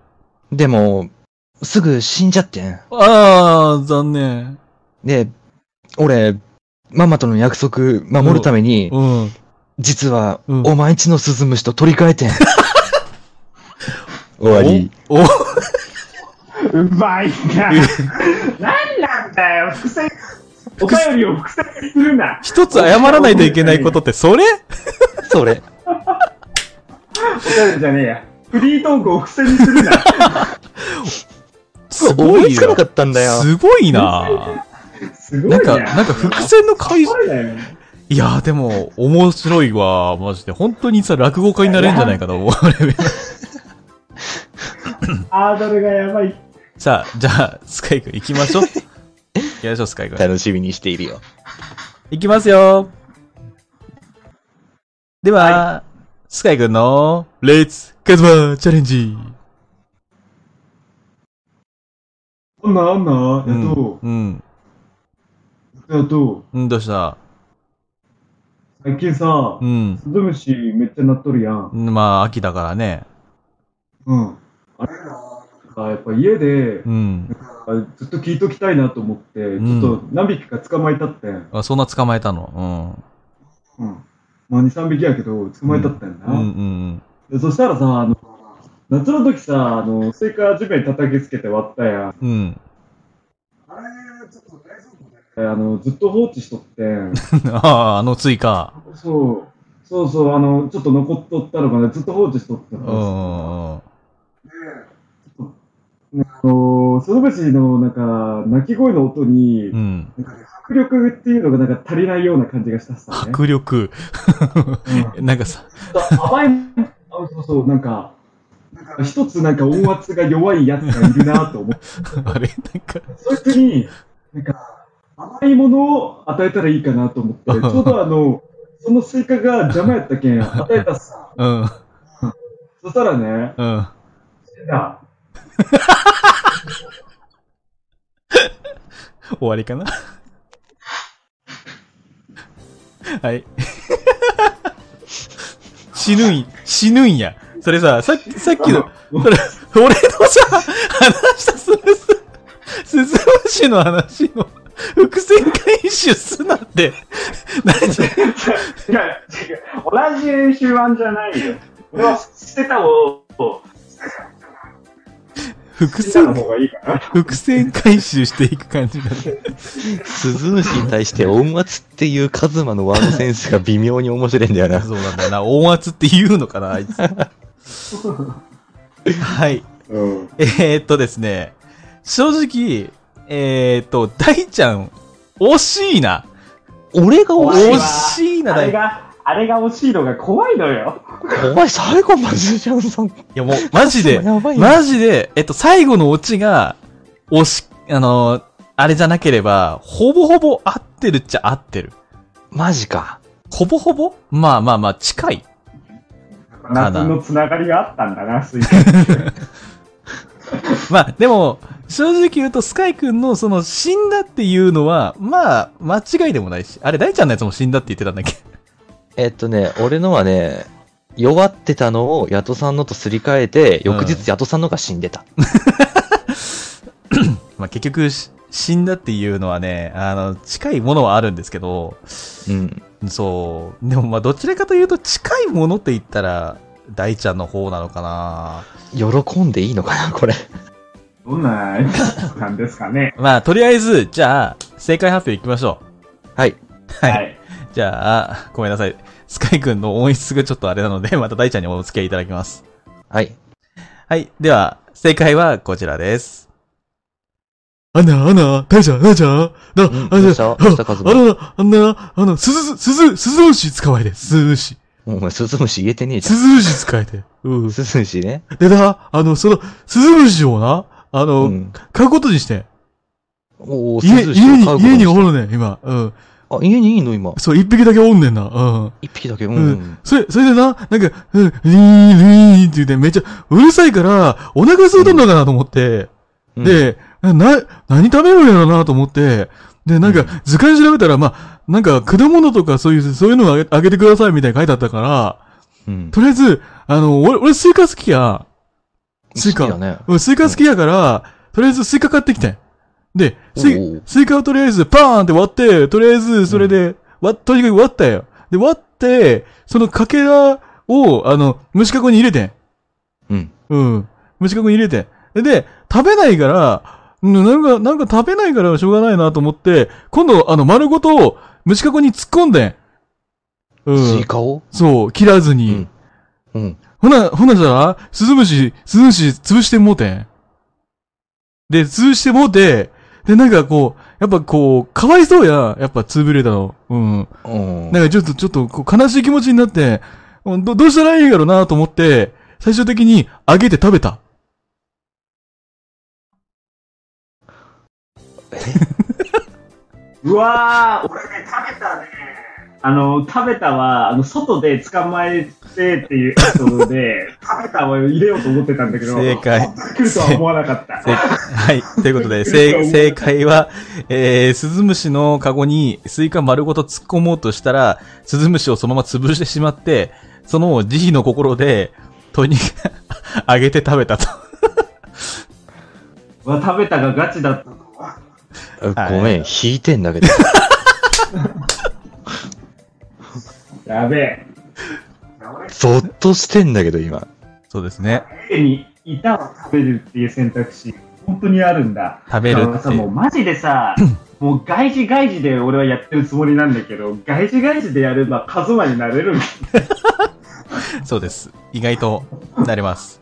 でも、すぐ死んじゃってん。あー、残念。で、俺、ママとの約束守るために、うん。実は、うんお前んちのスズムシと取り替えてん。終わり。お、お、うまいな。何なんだよ、伏線。お便りを伏線にするな。一つ謝らないといけないことって、それ？それ。お便りじゃねえや。フリートークを伏線にするな。すごいいつかなか。ったんだよ。すごいなすごいなんか、なんか伏線の回収、そうだよ。いやーでも、面白いわ、マジで。本当にさ、落語家になれるんじゃないかと思う。ハードルがやばい。さあ、じゃあ、スカイ君行きましょう。行きましょう、スカイ君。楽しみにしているよ。行きますよ。では、スカイ君の、レッツカズマチャレンジ。あんな、あんな、うやっと、うん。やっと、うん、どうした最近さう、ん。スズムシめっちゃ鳴っとるやん。まあ、秋だからね。うん。あれが、やっぱ家で、うん。あずっと聞いときたいなと思って、んちょっと何匹か捕まえたってん。あ、そんな捕まえたのうん。まあ2、3匹やけど、捕まえたってんな。うん。うん、うん、でそしたらさ、あの、夏の時さ、あの、スイカ地面に叩きつけて割ったやん。うん。うん。あれ、ちょっと大丈夫あの、ずっと放置しとってん。ああ、あのスイカ。そう。そうそう、あの、ちょっと残っとったのかな、ずっと放置しとった。うんうんうん。あの、スズムシの、なんか、鳴き声の音に、うん。なんかね迫力っていうのがなんか足りないような感じがしたっすね。迫力。うん なんかさ、甘い、あそうそう、なんか、なんか一つなんか音圧が弱いやつがいるなと思って、あれなんか、そいつに、なんか、甘いものを与えたらいいかなと思って、ちょうどあの、そのスイカが邪魔やったけん、与えたっさ。うん。そしたらね、うん。終わりかな？はい。死ぬん、死ぬんや。それさ、さっき、さっきの、それ、俺のさ、話したすず、すずむしの話の伏線回収すなって。何違う、違う。同じ練習案じゃないよ。俺は捨てたを、伏線。伏線回収していく感じだね。スズムシに対して音圧っていうカズマのワードセンスが微妙に面白いんだよな。そうなんだよな。音圧って言うのかな、あいつ。はい。うん。えー、っとですね、正直、えー、っと、大ちゃん、惜しいな。俺がお惜惜しい。しいな、大ちゃん。いあれが、惜しいのが怖いのよ。お前最後までじゃん、さん。や、もう、マジで、やばいよマジで、えっと、最後のオチが、惜し、あのーあれじゃなければ、ほぼほぼ合ってるっちゃ合ってる。マジか。ほぼほぼ？まあまあまあ、近い。夏のつながりがあったんだな、スイカ。まあ、でも、正直言うと、スカイ君のその、死んだっていうのは、まあ、間違いでもないし。あれ、大ちゃんのやつも死んだって言ってたんだっけ？えっとね、俺のはね、弱ってたのをヤトさんのとすり替えて、翌日ヤトさんのが死んでた。まあ、結局、し死んだっていうのはね、あの、近いものはあるんですけど、うん。そう。でもまあ、どちらかというと、近いものって言ったら、大ちゃんの方なのかな。喜んでいいのかな、これ。どんななんですかね。まあ、とりあえず、じゃあ、正解発表いきましょはい。う。はい。はい。じゃあ、ごめんなさい。スカイ君の音質がちょっとあれなので、また大ちゃんにお付き合いいただきます。はい。はい。では、正解はこちらです。あんな、あんな、大ちゃん、大ちゃん、な、うんあんな、あどうした？カズマあのな、あんな、あの、すず、すず、すず虫使われて、すず虫。お前、スズムシ言えてねえじゃすず虫使えて。うんん。。スズムシね。でな、あの、その、すず虫をな、あの、うん。買うことにして、おお、家、スズムシを家に、飼うこと家におるねん、今。うん。あ、家にいいの？今。そう、一匹だけおんねんな。うん。一匹だけ？ううんん。それ、それでな、なんか、うん、リーン、リーンって言ってめっちゃうるさいから、お腹空いたんのかなと思って、うん、で、な、何食べるんやろなと思って、で、なんかうん、図鑑調べたら、まあ、なんか、果物とかそういう、そういうのをあげあげてくださいみたいに書いてあったから、うん。とりあえず、あの、俺、俺スイカ好きや。スイカ好きだね。うん、スイカ好きやから、とりあえずスイカ買ってきてん。で、スイスイカをとりあえずパーンって割って、とりあえずそれで、わ、とにかく割ったよ。で、割って、そのかけらを、あの、虫かごに入れてん。うん。うん。虫かごに入れて。で、食べないから、うんなんか、なんか食べないからしょうがないなと思って、今度、あの、丸ごと、虫かごに突っ込んでん。うスイん。カを？そう、切らずに。うん。うん。ほな、ほなじゃあ、スズムシ、スズムシ潰してもうてん。で、潰してもうて、で、なんかこう、やっぱこう、かわいそうや、やっぱ潰れたの。うん。うん。なんかちょっと、ちょっと、こう悲しい気持ちになって、うんど、どうしたらいいんやろなと思って、最終的に揚げて食べた。うわー、俺ね、食べたね。あの、食べたは、あの、外で捕まえてっていうエピソードで、食べたは入れようと思ってたんだけど、正解来るとは思わなかった。正はい。ということで、正正解は、えー、スズムシのカゴにスイカ丸ごと突っ込もうとしたら、スズムシをそのまま潰してしまって、その慈悲の心で、とにかく揚げて食べたと。う わ、食べたがガチだったとは。あごめん、引いてんだけど。やべえ。ゾッとしてんだけど、今。そうですね。家に板を食べるっていう選択肢、本当にあるんだ。食べるっていう。もうマジでさ、もう外事外事で俺はやってるつもりなんだけど、外事外事でやればカズマになれるんだ。そうです。意外となれます。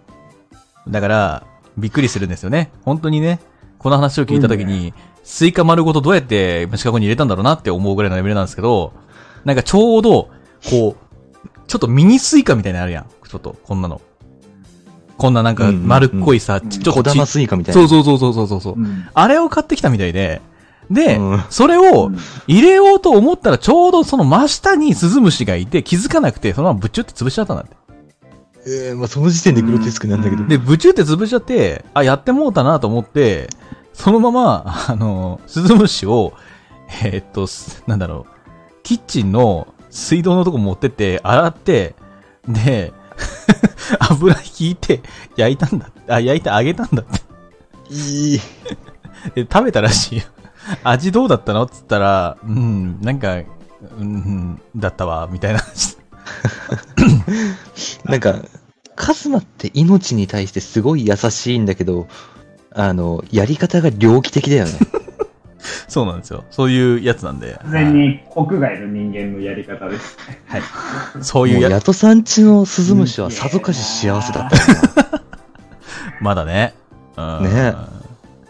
だから、びっくりするんですよね。本当にね、この話を聞いたときに、スイカ丸ごとどうやって虫かごに入れたんだろうなって思うぐらいのレベルなんですけど、なんかちょうど、こう、ちょっとミニスイカみたいなのあるやん。ちょっと、こんなの。こんななんか丸っこいさ、んちちょっとち小玉スイカみたいな。そうそうそうそうそうそう。うんあれを買ってきたみたいで、で、うんそれを入れようと思ったらちょうどその真下にスズムシがいて気づかなくて、そのままブチュって潰しちゃったんだって。えー、まあその時点でグロテスクなんだけど。で、ブチュって潰しちゃって、あ、やってもうたなと思って、そのまま、あの、スズムシを、えーっと、すなんだろう、キッチンの水道のとこ持ってって、洗って、で、油引いて、焼いたんだ。あ、焼いて揚げたんだって。いい。で、食べたらしいよ。味どうだったの？っつったら、うん、なんか、うん、うんだったわ、みたいな話。なんか、カズマって命に対してすごい優しいんだけど、あの、やり方が猟奇的だよね。そうなんですよ。そういうやつなんで。完全に国外の人間のやり方です。はい。そうもいううやヤトさんちのスズムシはさぞかし幸せだった。まだね。うん。ね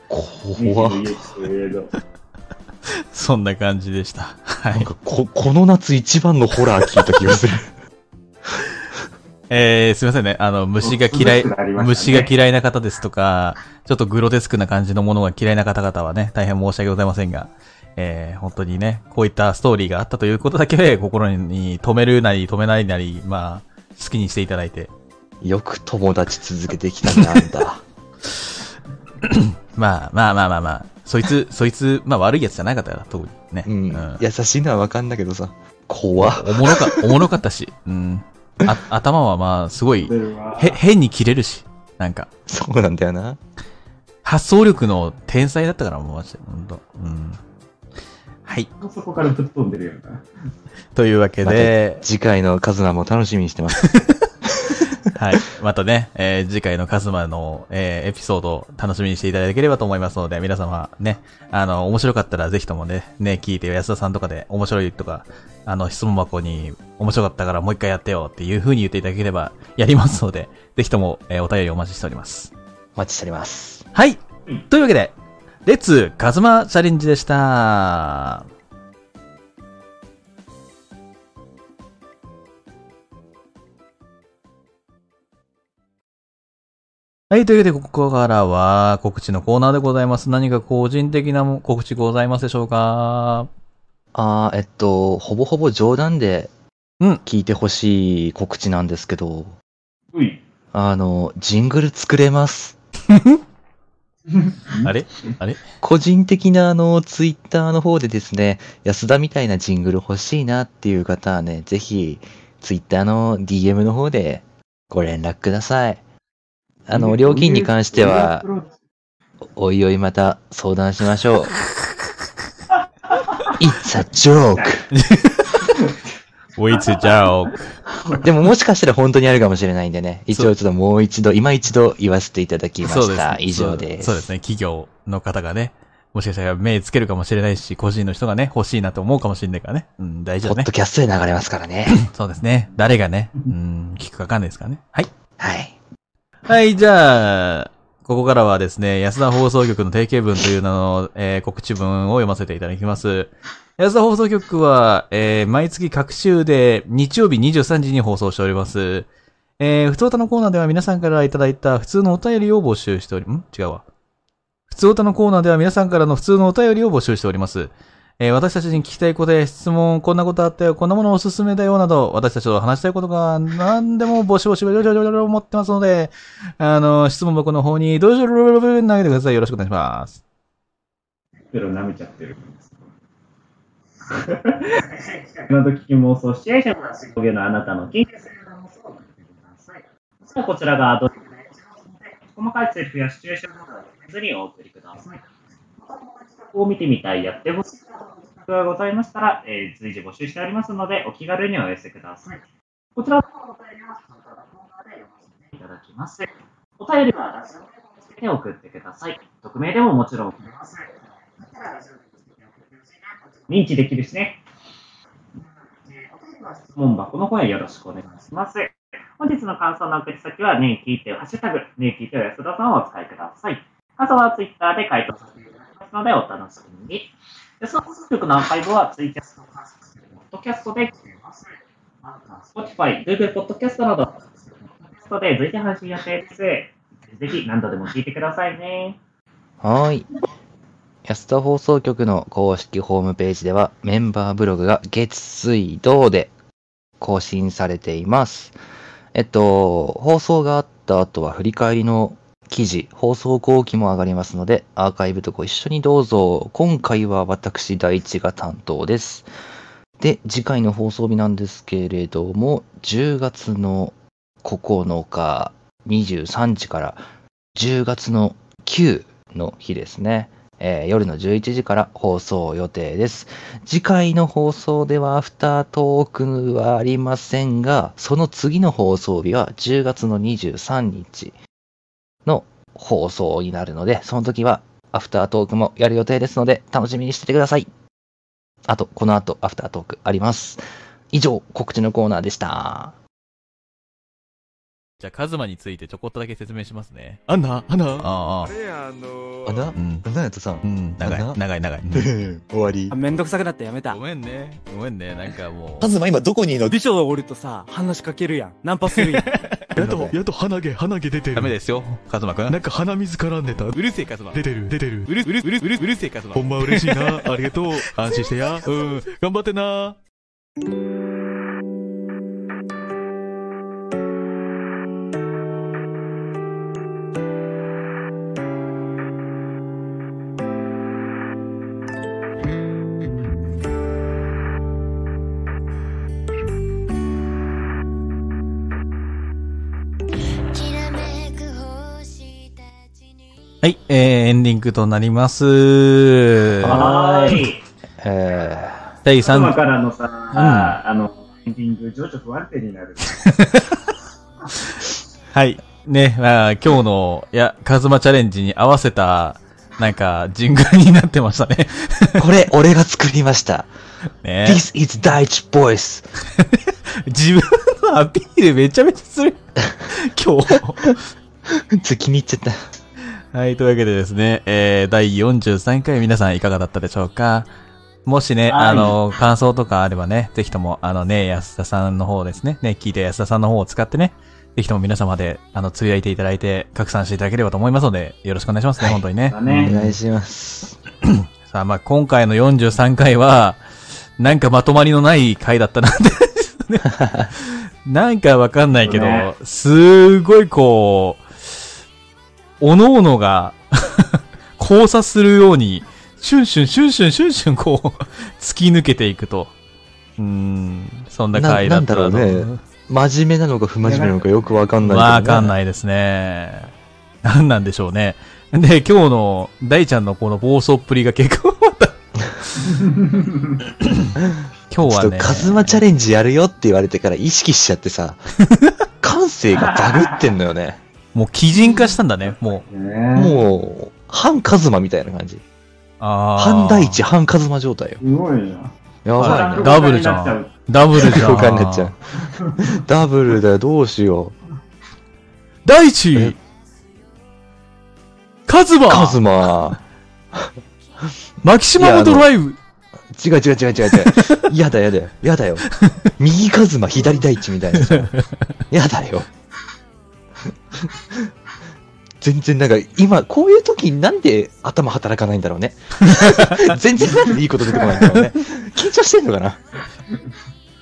怖っ21といえど。そんな感じでした。はい。なんかこ、この夏一番のホラー聞いた気がする。えー、すいませんね。あの、虫が嫌い、ね虫が嫌いな方ですとか、ちょっとグロテスクな感じのものが嫌いな方々はね、大変申し訳ございませんが、えー、本当にね、こういったストーリーがあったということだけ心に止めるなり止めないなり、まあ、好きにしていただいて、よく友達続けてきたね、あんた。まあまあまあまあまあ、そいつ、そいつ、まあ悪いやつじゃなかったから、特にね。うん。優しいのはわかんだけどさ。怖っおもろか、おもろかったし、うん。あ、頭はまあ、すごい、へ、変に切れるし、なんか、そうなんだよな。発想力の天才だったから、もうマジで、ほんと。うん。はい。そこからぶっ飛んでるよな。というわけで、次回のカズマも楽しみにしてます。はい。またね、えー次回のカズマの、えーエピソードを楽しみにしていただければと思いますので、皆様ね、あの、面白かったらぜひともね、ね、聞いて、安田さんとかで面白いとか、あの、質問箱に面白かったからもう一回やってよっていう風に言っていただければやりますので、ぜひとも、えーお便りお待ちしております。お待ちしております。はい。というわけで、レッツカズマチャレンジでした。はい。というわけで、ここからは告知のコーナーでございます。何か個人的な告知ございますでしょうか？あー、えっと、ほぼほぼ冗談でうん聞いてほしい告知なんですけど、うい。あの、ジングル作れます。あれ？あれ？個人的なあの、ツイッターの方でですね、安田みたいなジングル欲しいなっていう方はね、ぜひ、ツイッターの DM の方でご連絡ください。あの、料金に関しては、おいおいまた相談しましょう。It's a joke! ウィッツジャオでももしかしたら本当にあるかもしれないんでね、一応ちょっともう一度、今一度言わせていただきました。以上です。そうですね。企業の方がね、もしかしたら目つけるかもしれないし、個人の人がね、欲しいなと思うかもしれないからね。うん、大事だねポッド。キャストで流れますからね。そうですね。誰がね、うん、聞くかわかんないですからね。はい。はい。はい、じゃあ、ここからはですね、安田放送局の定型文という名の、えー告知文を読ませていただきます。安田放送局は、えー毎月各週で日曜日23時に放送しております。えー、普通歌のコーナーでは皆さんからいただいた普通のお便りを募集しており、ん？違うわ。普通歌のコーナーでは皆さんからの普通のお便りを募集しております。えー私たちに聞きたいことや質問、こんなことあったよ、こんなものおすすめだよなど、私たちと話したいことが何でも募集募集、思ってますので、あの、質問箱の方に、どうぞ、投げてください。よろしくお願いします。ペロ舐めちゃってる。今時妄想シチュエーションがすげのあなたの緊急性の妄想を送ってください。そしたらこちらがアドリブで細かいセリフやシチュエーションなどは決めずにお送りください。を見てみたい、やってほしい企画がございましたら、えー随時募集しておりますので、お気軽にお寄せください。こちらのお便りは、その他のコーナーで読ませていただきます。お便りはラジオネームをつけて送ってください。匿名でももちろん送れます。認知できるしね。質問箱の方へよろしくお願いします。本日の感想の送り先は、ねえ聞いてよ、ハッシュタグ、ねえ聞いてよ安田さんをお使いください。感想はツイッターで回答させていただきますので、お楽しみに。安田放送局のアーカイブはツイキャスト、ポッドキャストで聞けます。Spotify、Google ポッドキャストなど、ポッドキャストで随時配信予定です。ぜひ何度でも聞いてくださいね。はい。安田放送局の公式ホームページではメンバーブログが月水土で更新されています。えっと、放送があった後は振り返りの記事、放送後期も上がりますので、アーカイブとご一緒にどうぞ。今回は私第一が担当です。で、次回の放送日なんですけれども、10月の9日23時から10月の9の日ですね。えー夜の11時から放送予定です。次回の放送ではアフタートークはありませんが、その次の放送日は10月の23日の放送になるので、その時はアフタートークもやる予定ですので、楽しみにしててください。あと、この後アフタートークあります。以上、告知のコーナーでした。じゃあ、カズマについてちょこっとだけ説明しますね。アンナ、アンナ。ああ、れあのあなうん。なんやとさんう。ん、長い、長い、長い。終わりあ。めんどくさくなってやめたご。めんね。ごめんね。なんかもうカ。ズマ今どこにいるの？美女おるとさ、話しかけるやん。ナンパするやん。やっと、やっと鼻毛、鼻毛出てる。ダメですよ、カズマくん。なんか鼻水絡んでた。うるせえ、カズマ。出てる、出てる。うる、うる、うる、うる、うるせえ、カズマほ。んま嬉しいな。ありがとう。安心してや。うん。頑張ってな。エンディングとなります。はーい。え第頭3、からのさ、んあの、エンディング、情緒不安定になる。はい。ね、まあ、今日の、いや、カズマチャレンジに合わせた、なんか、ジングルになってましたね。これ、俺が作りました。ね This is 大地 voice. 自分のアピールめちゃめちゃする。今日。ちょっと気に入っちゃった。はい、というわけでですね、えー、第43回皆さんいかがだったでしょうか？もしね、はいあの、感想とかあればね、ぜひとも、あのね、安田さんの方ですね、ね、聞いて安田さんの方を使ってね、ぜひとも皆様で、あの、つぶやいていただいて、拡散していただければと思いますので、よろしくお願いしますね、本当にねだ。おね。願いします。さあ、まあ、今回の43回は、なんかまとまりのない回だったなって、ね。なんかわかんないけど、ねすごいこう、おのおのが 交差するように、シュンシュン、シュンシュン、シュンシュン、こう、突き抜けていくと。うーん、そんな回だったななんだろうね真面目なのか不真面目なのかよくわかんないね。わかんないですね。なんなんでしょうね。で、今日の大ちゃんのこの暴走っぷりが結構また、今日はねちょっと、カズマチャレンジやるよって言われてから意識しちゃってさ、感性がバグってんのよね。もう基人化したんだね、もう。ねもう、反カズマみたいな感じ。あー反大地、反カズマ状態よ。すごいな。やばいね。ダブルじゃん。ダブルじゃん。になっちゃう。ダブルだよ、どうしよ大地カズう。マカズマ。マキシマムドライブ違う違う違う違う違う。やだやだよ。やだよ。右カズマ、左大地みたいなさ。やだよ。全然なんか、今、こういう時になんで頭働かないんだろうね。全然なんでいいこと出てこないんだろうね。緊張してんのかな？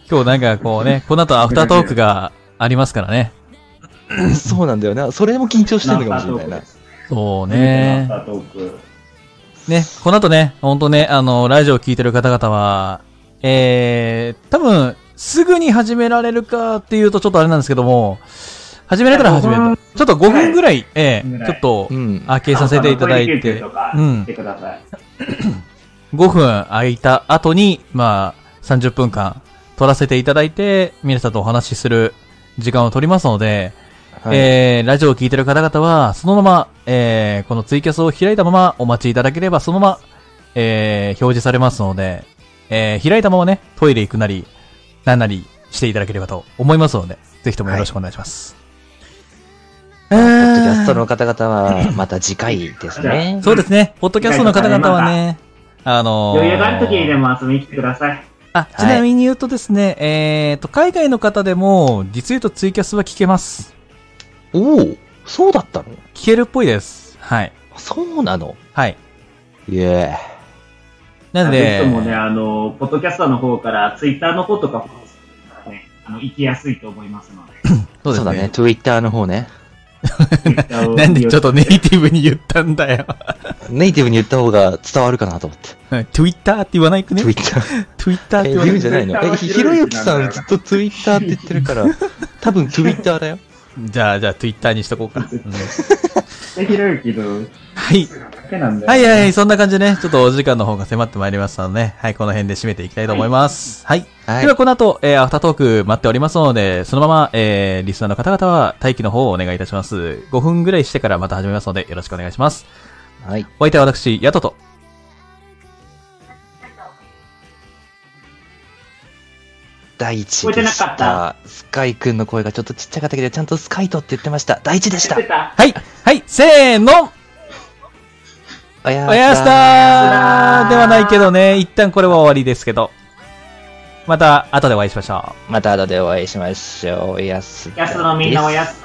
今日なんかこうね、この後アフタートークがありますからね。そうなんだよな。それも緊張してんのかもしれないな。そうね。ねアフ。タートーク。ね、この後ね、ほんとね、あの、ラジオを聞いてる方々は、えー、多分、すぐに始められるかっていうとちょっとあれなんですけども、始められたら始める。ちょっと5分ぐらい、ええちょっとう、ん。開けさせていただいてとか、うんしてください。5分空いた後に、まあ、30分間取らせていただいて、皆さんとお話しする時間を取りますので、はいえー、ラジオを聞いてる方々は、そのまま、えー、このツイキャスを開いたままお待ちいただければ、そのまま、えー、表示されますので、えー、開いたままね、トイレ行くなり、なんなりしていただければと思いますので、ぜひともよろしくお願いします。ポッドキャストの方々は、また次回ですね。そうですね、ポッドキャストの方々はね、あのー、余裕がある時にでも遊びに来てください。あ、ちなみに言うとですね、えーと、海外の方でも、実言うとツイキャスは聞けます。おおそうだったの？聞けるっぽいです。はい。そうなの？はい。イエなんでぜひと、もね、あの、ポッドキャストの方から、ツイッターの方とかフォローするからね、あの、行きやすいと思いますので。ーイ。そうですそうだね、ね。Twitter の方ね。なんでちょっとネイティブに言ったんだよ。ネイティブに言った方が伝わるかなと思って。Twitter って言わないくね？Twitter。?Twitter ってえ、言うんじゃないの？え、はひひろゆきさんずっと Twitter って言ってるから、多分 Twitter だよ。じゃあ、じゃあ Twitter にしとこうか。うんで、ひろゆきのはい。だけなんだよ。はいはい、そんな感じでね、ちょっとお時間の方が迫ってまいりましたので、はい、この辺で締めていきたいと思います。はい。はいでは、この後、えーアフタートーク待っておりますので、そのまま、えー、リスナーの方々は待機の方をお願いいたします。5分ぐらいしてからまた始めますので、よろしくお願いします。はい。お相手は私、ヤトと。第一でしなかったた。スカイくんの声がちょっとちっちゃかったけど、ちゃんとスカイトって言ってました。第一でし。たはい、はい、せーのおやおやすたーではないけどね、一旦これは終わりですけど。また、後でお会いしましょう。また後でお会いしましょう。おやすキャストのみんなおやす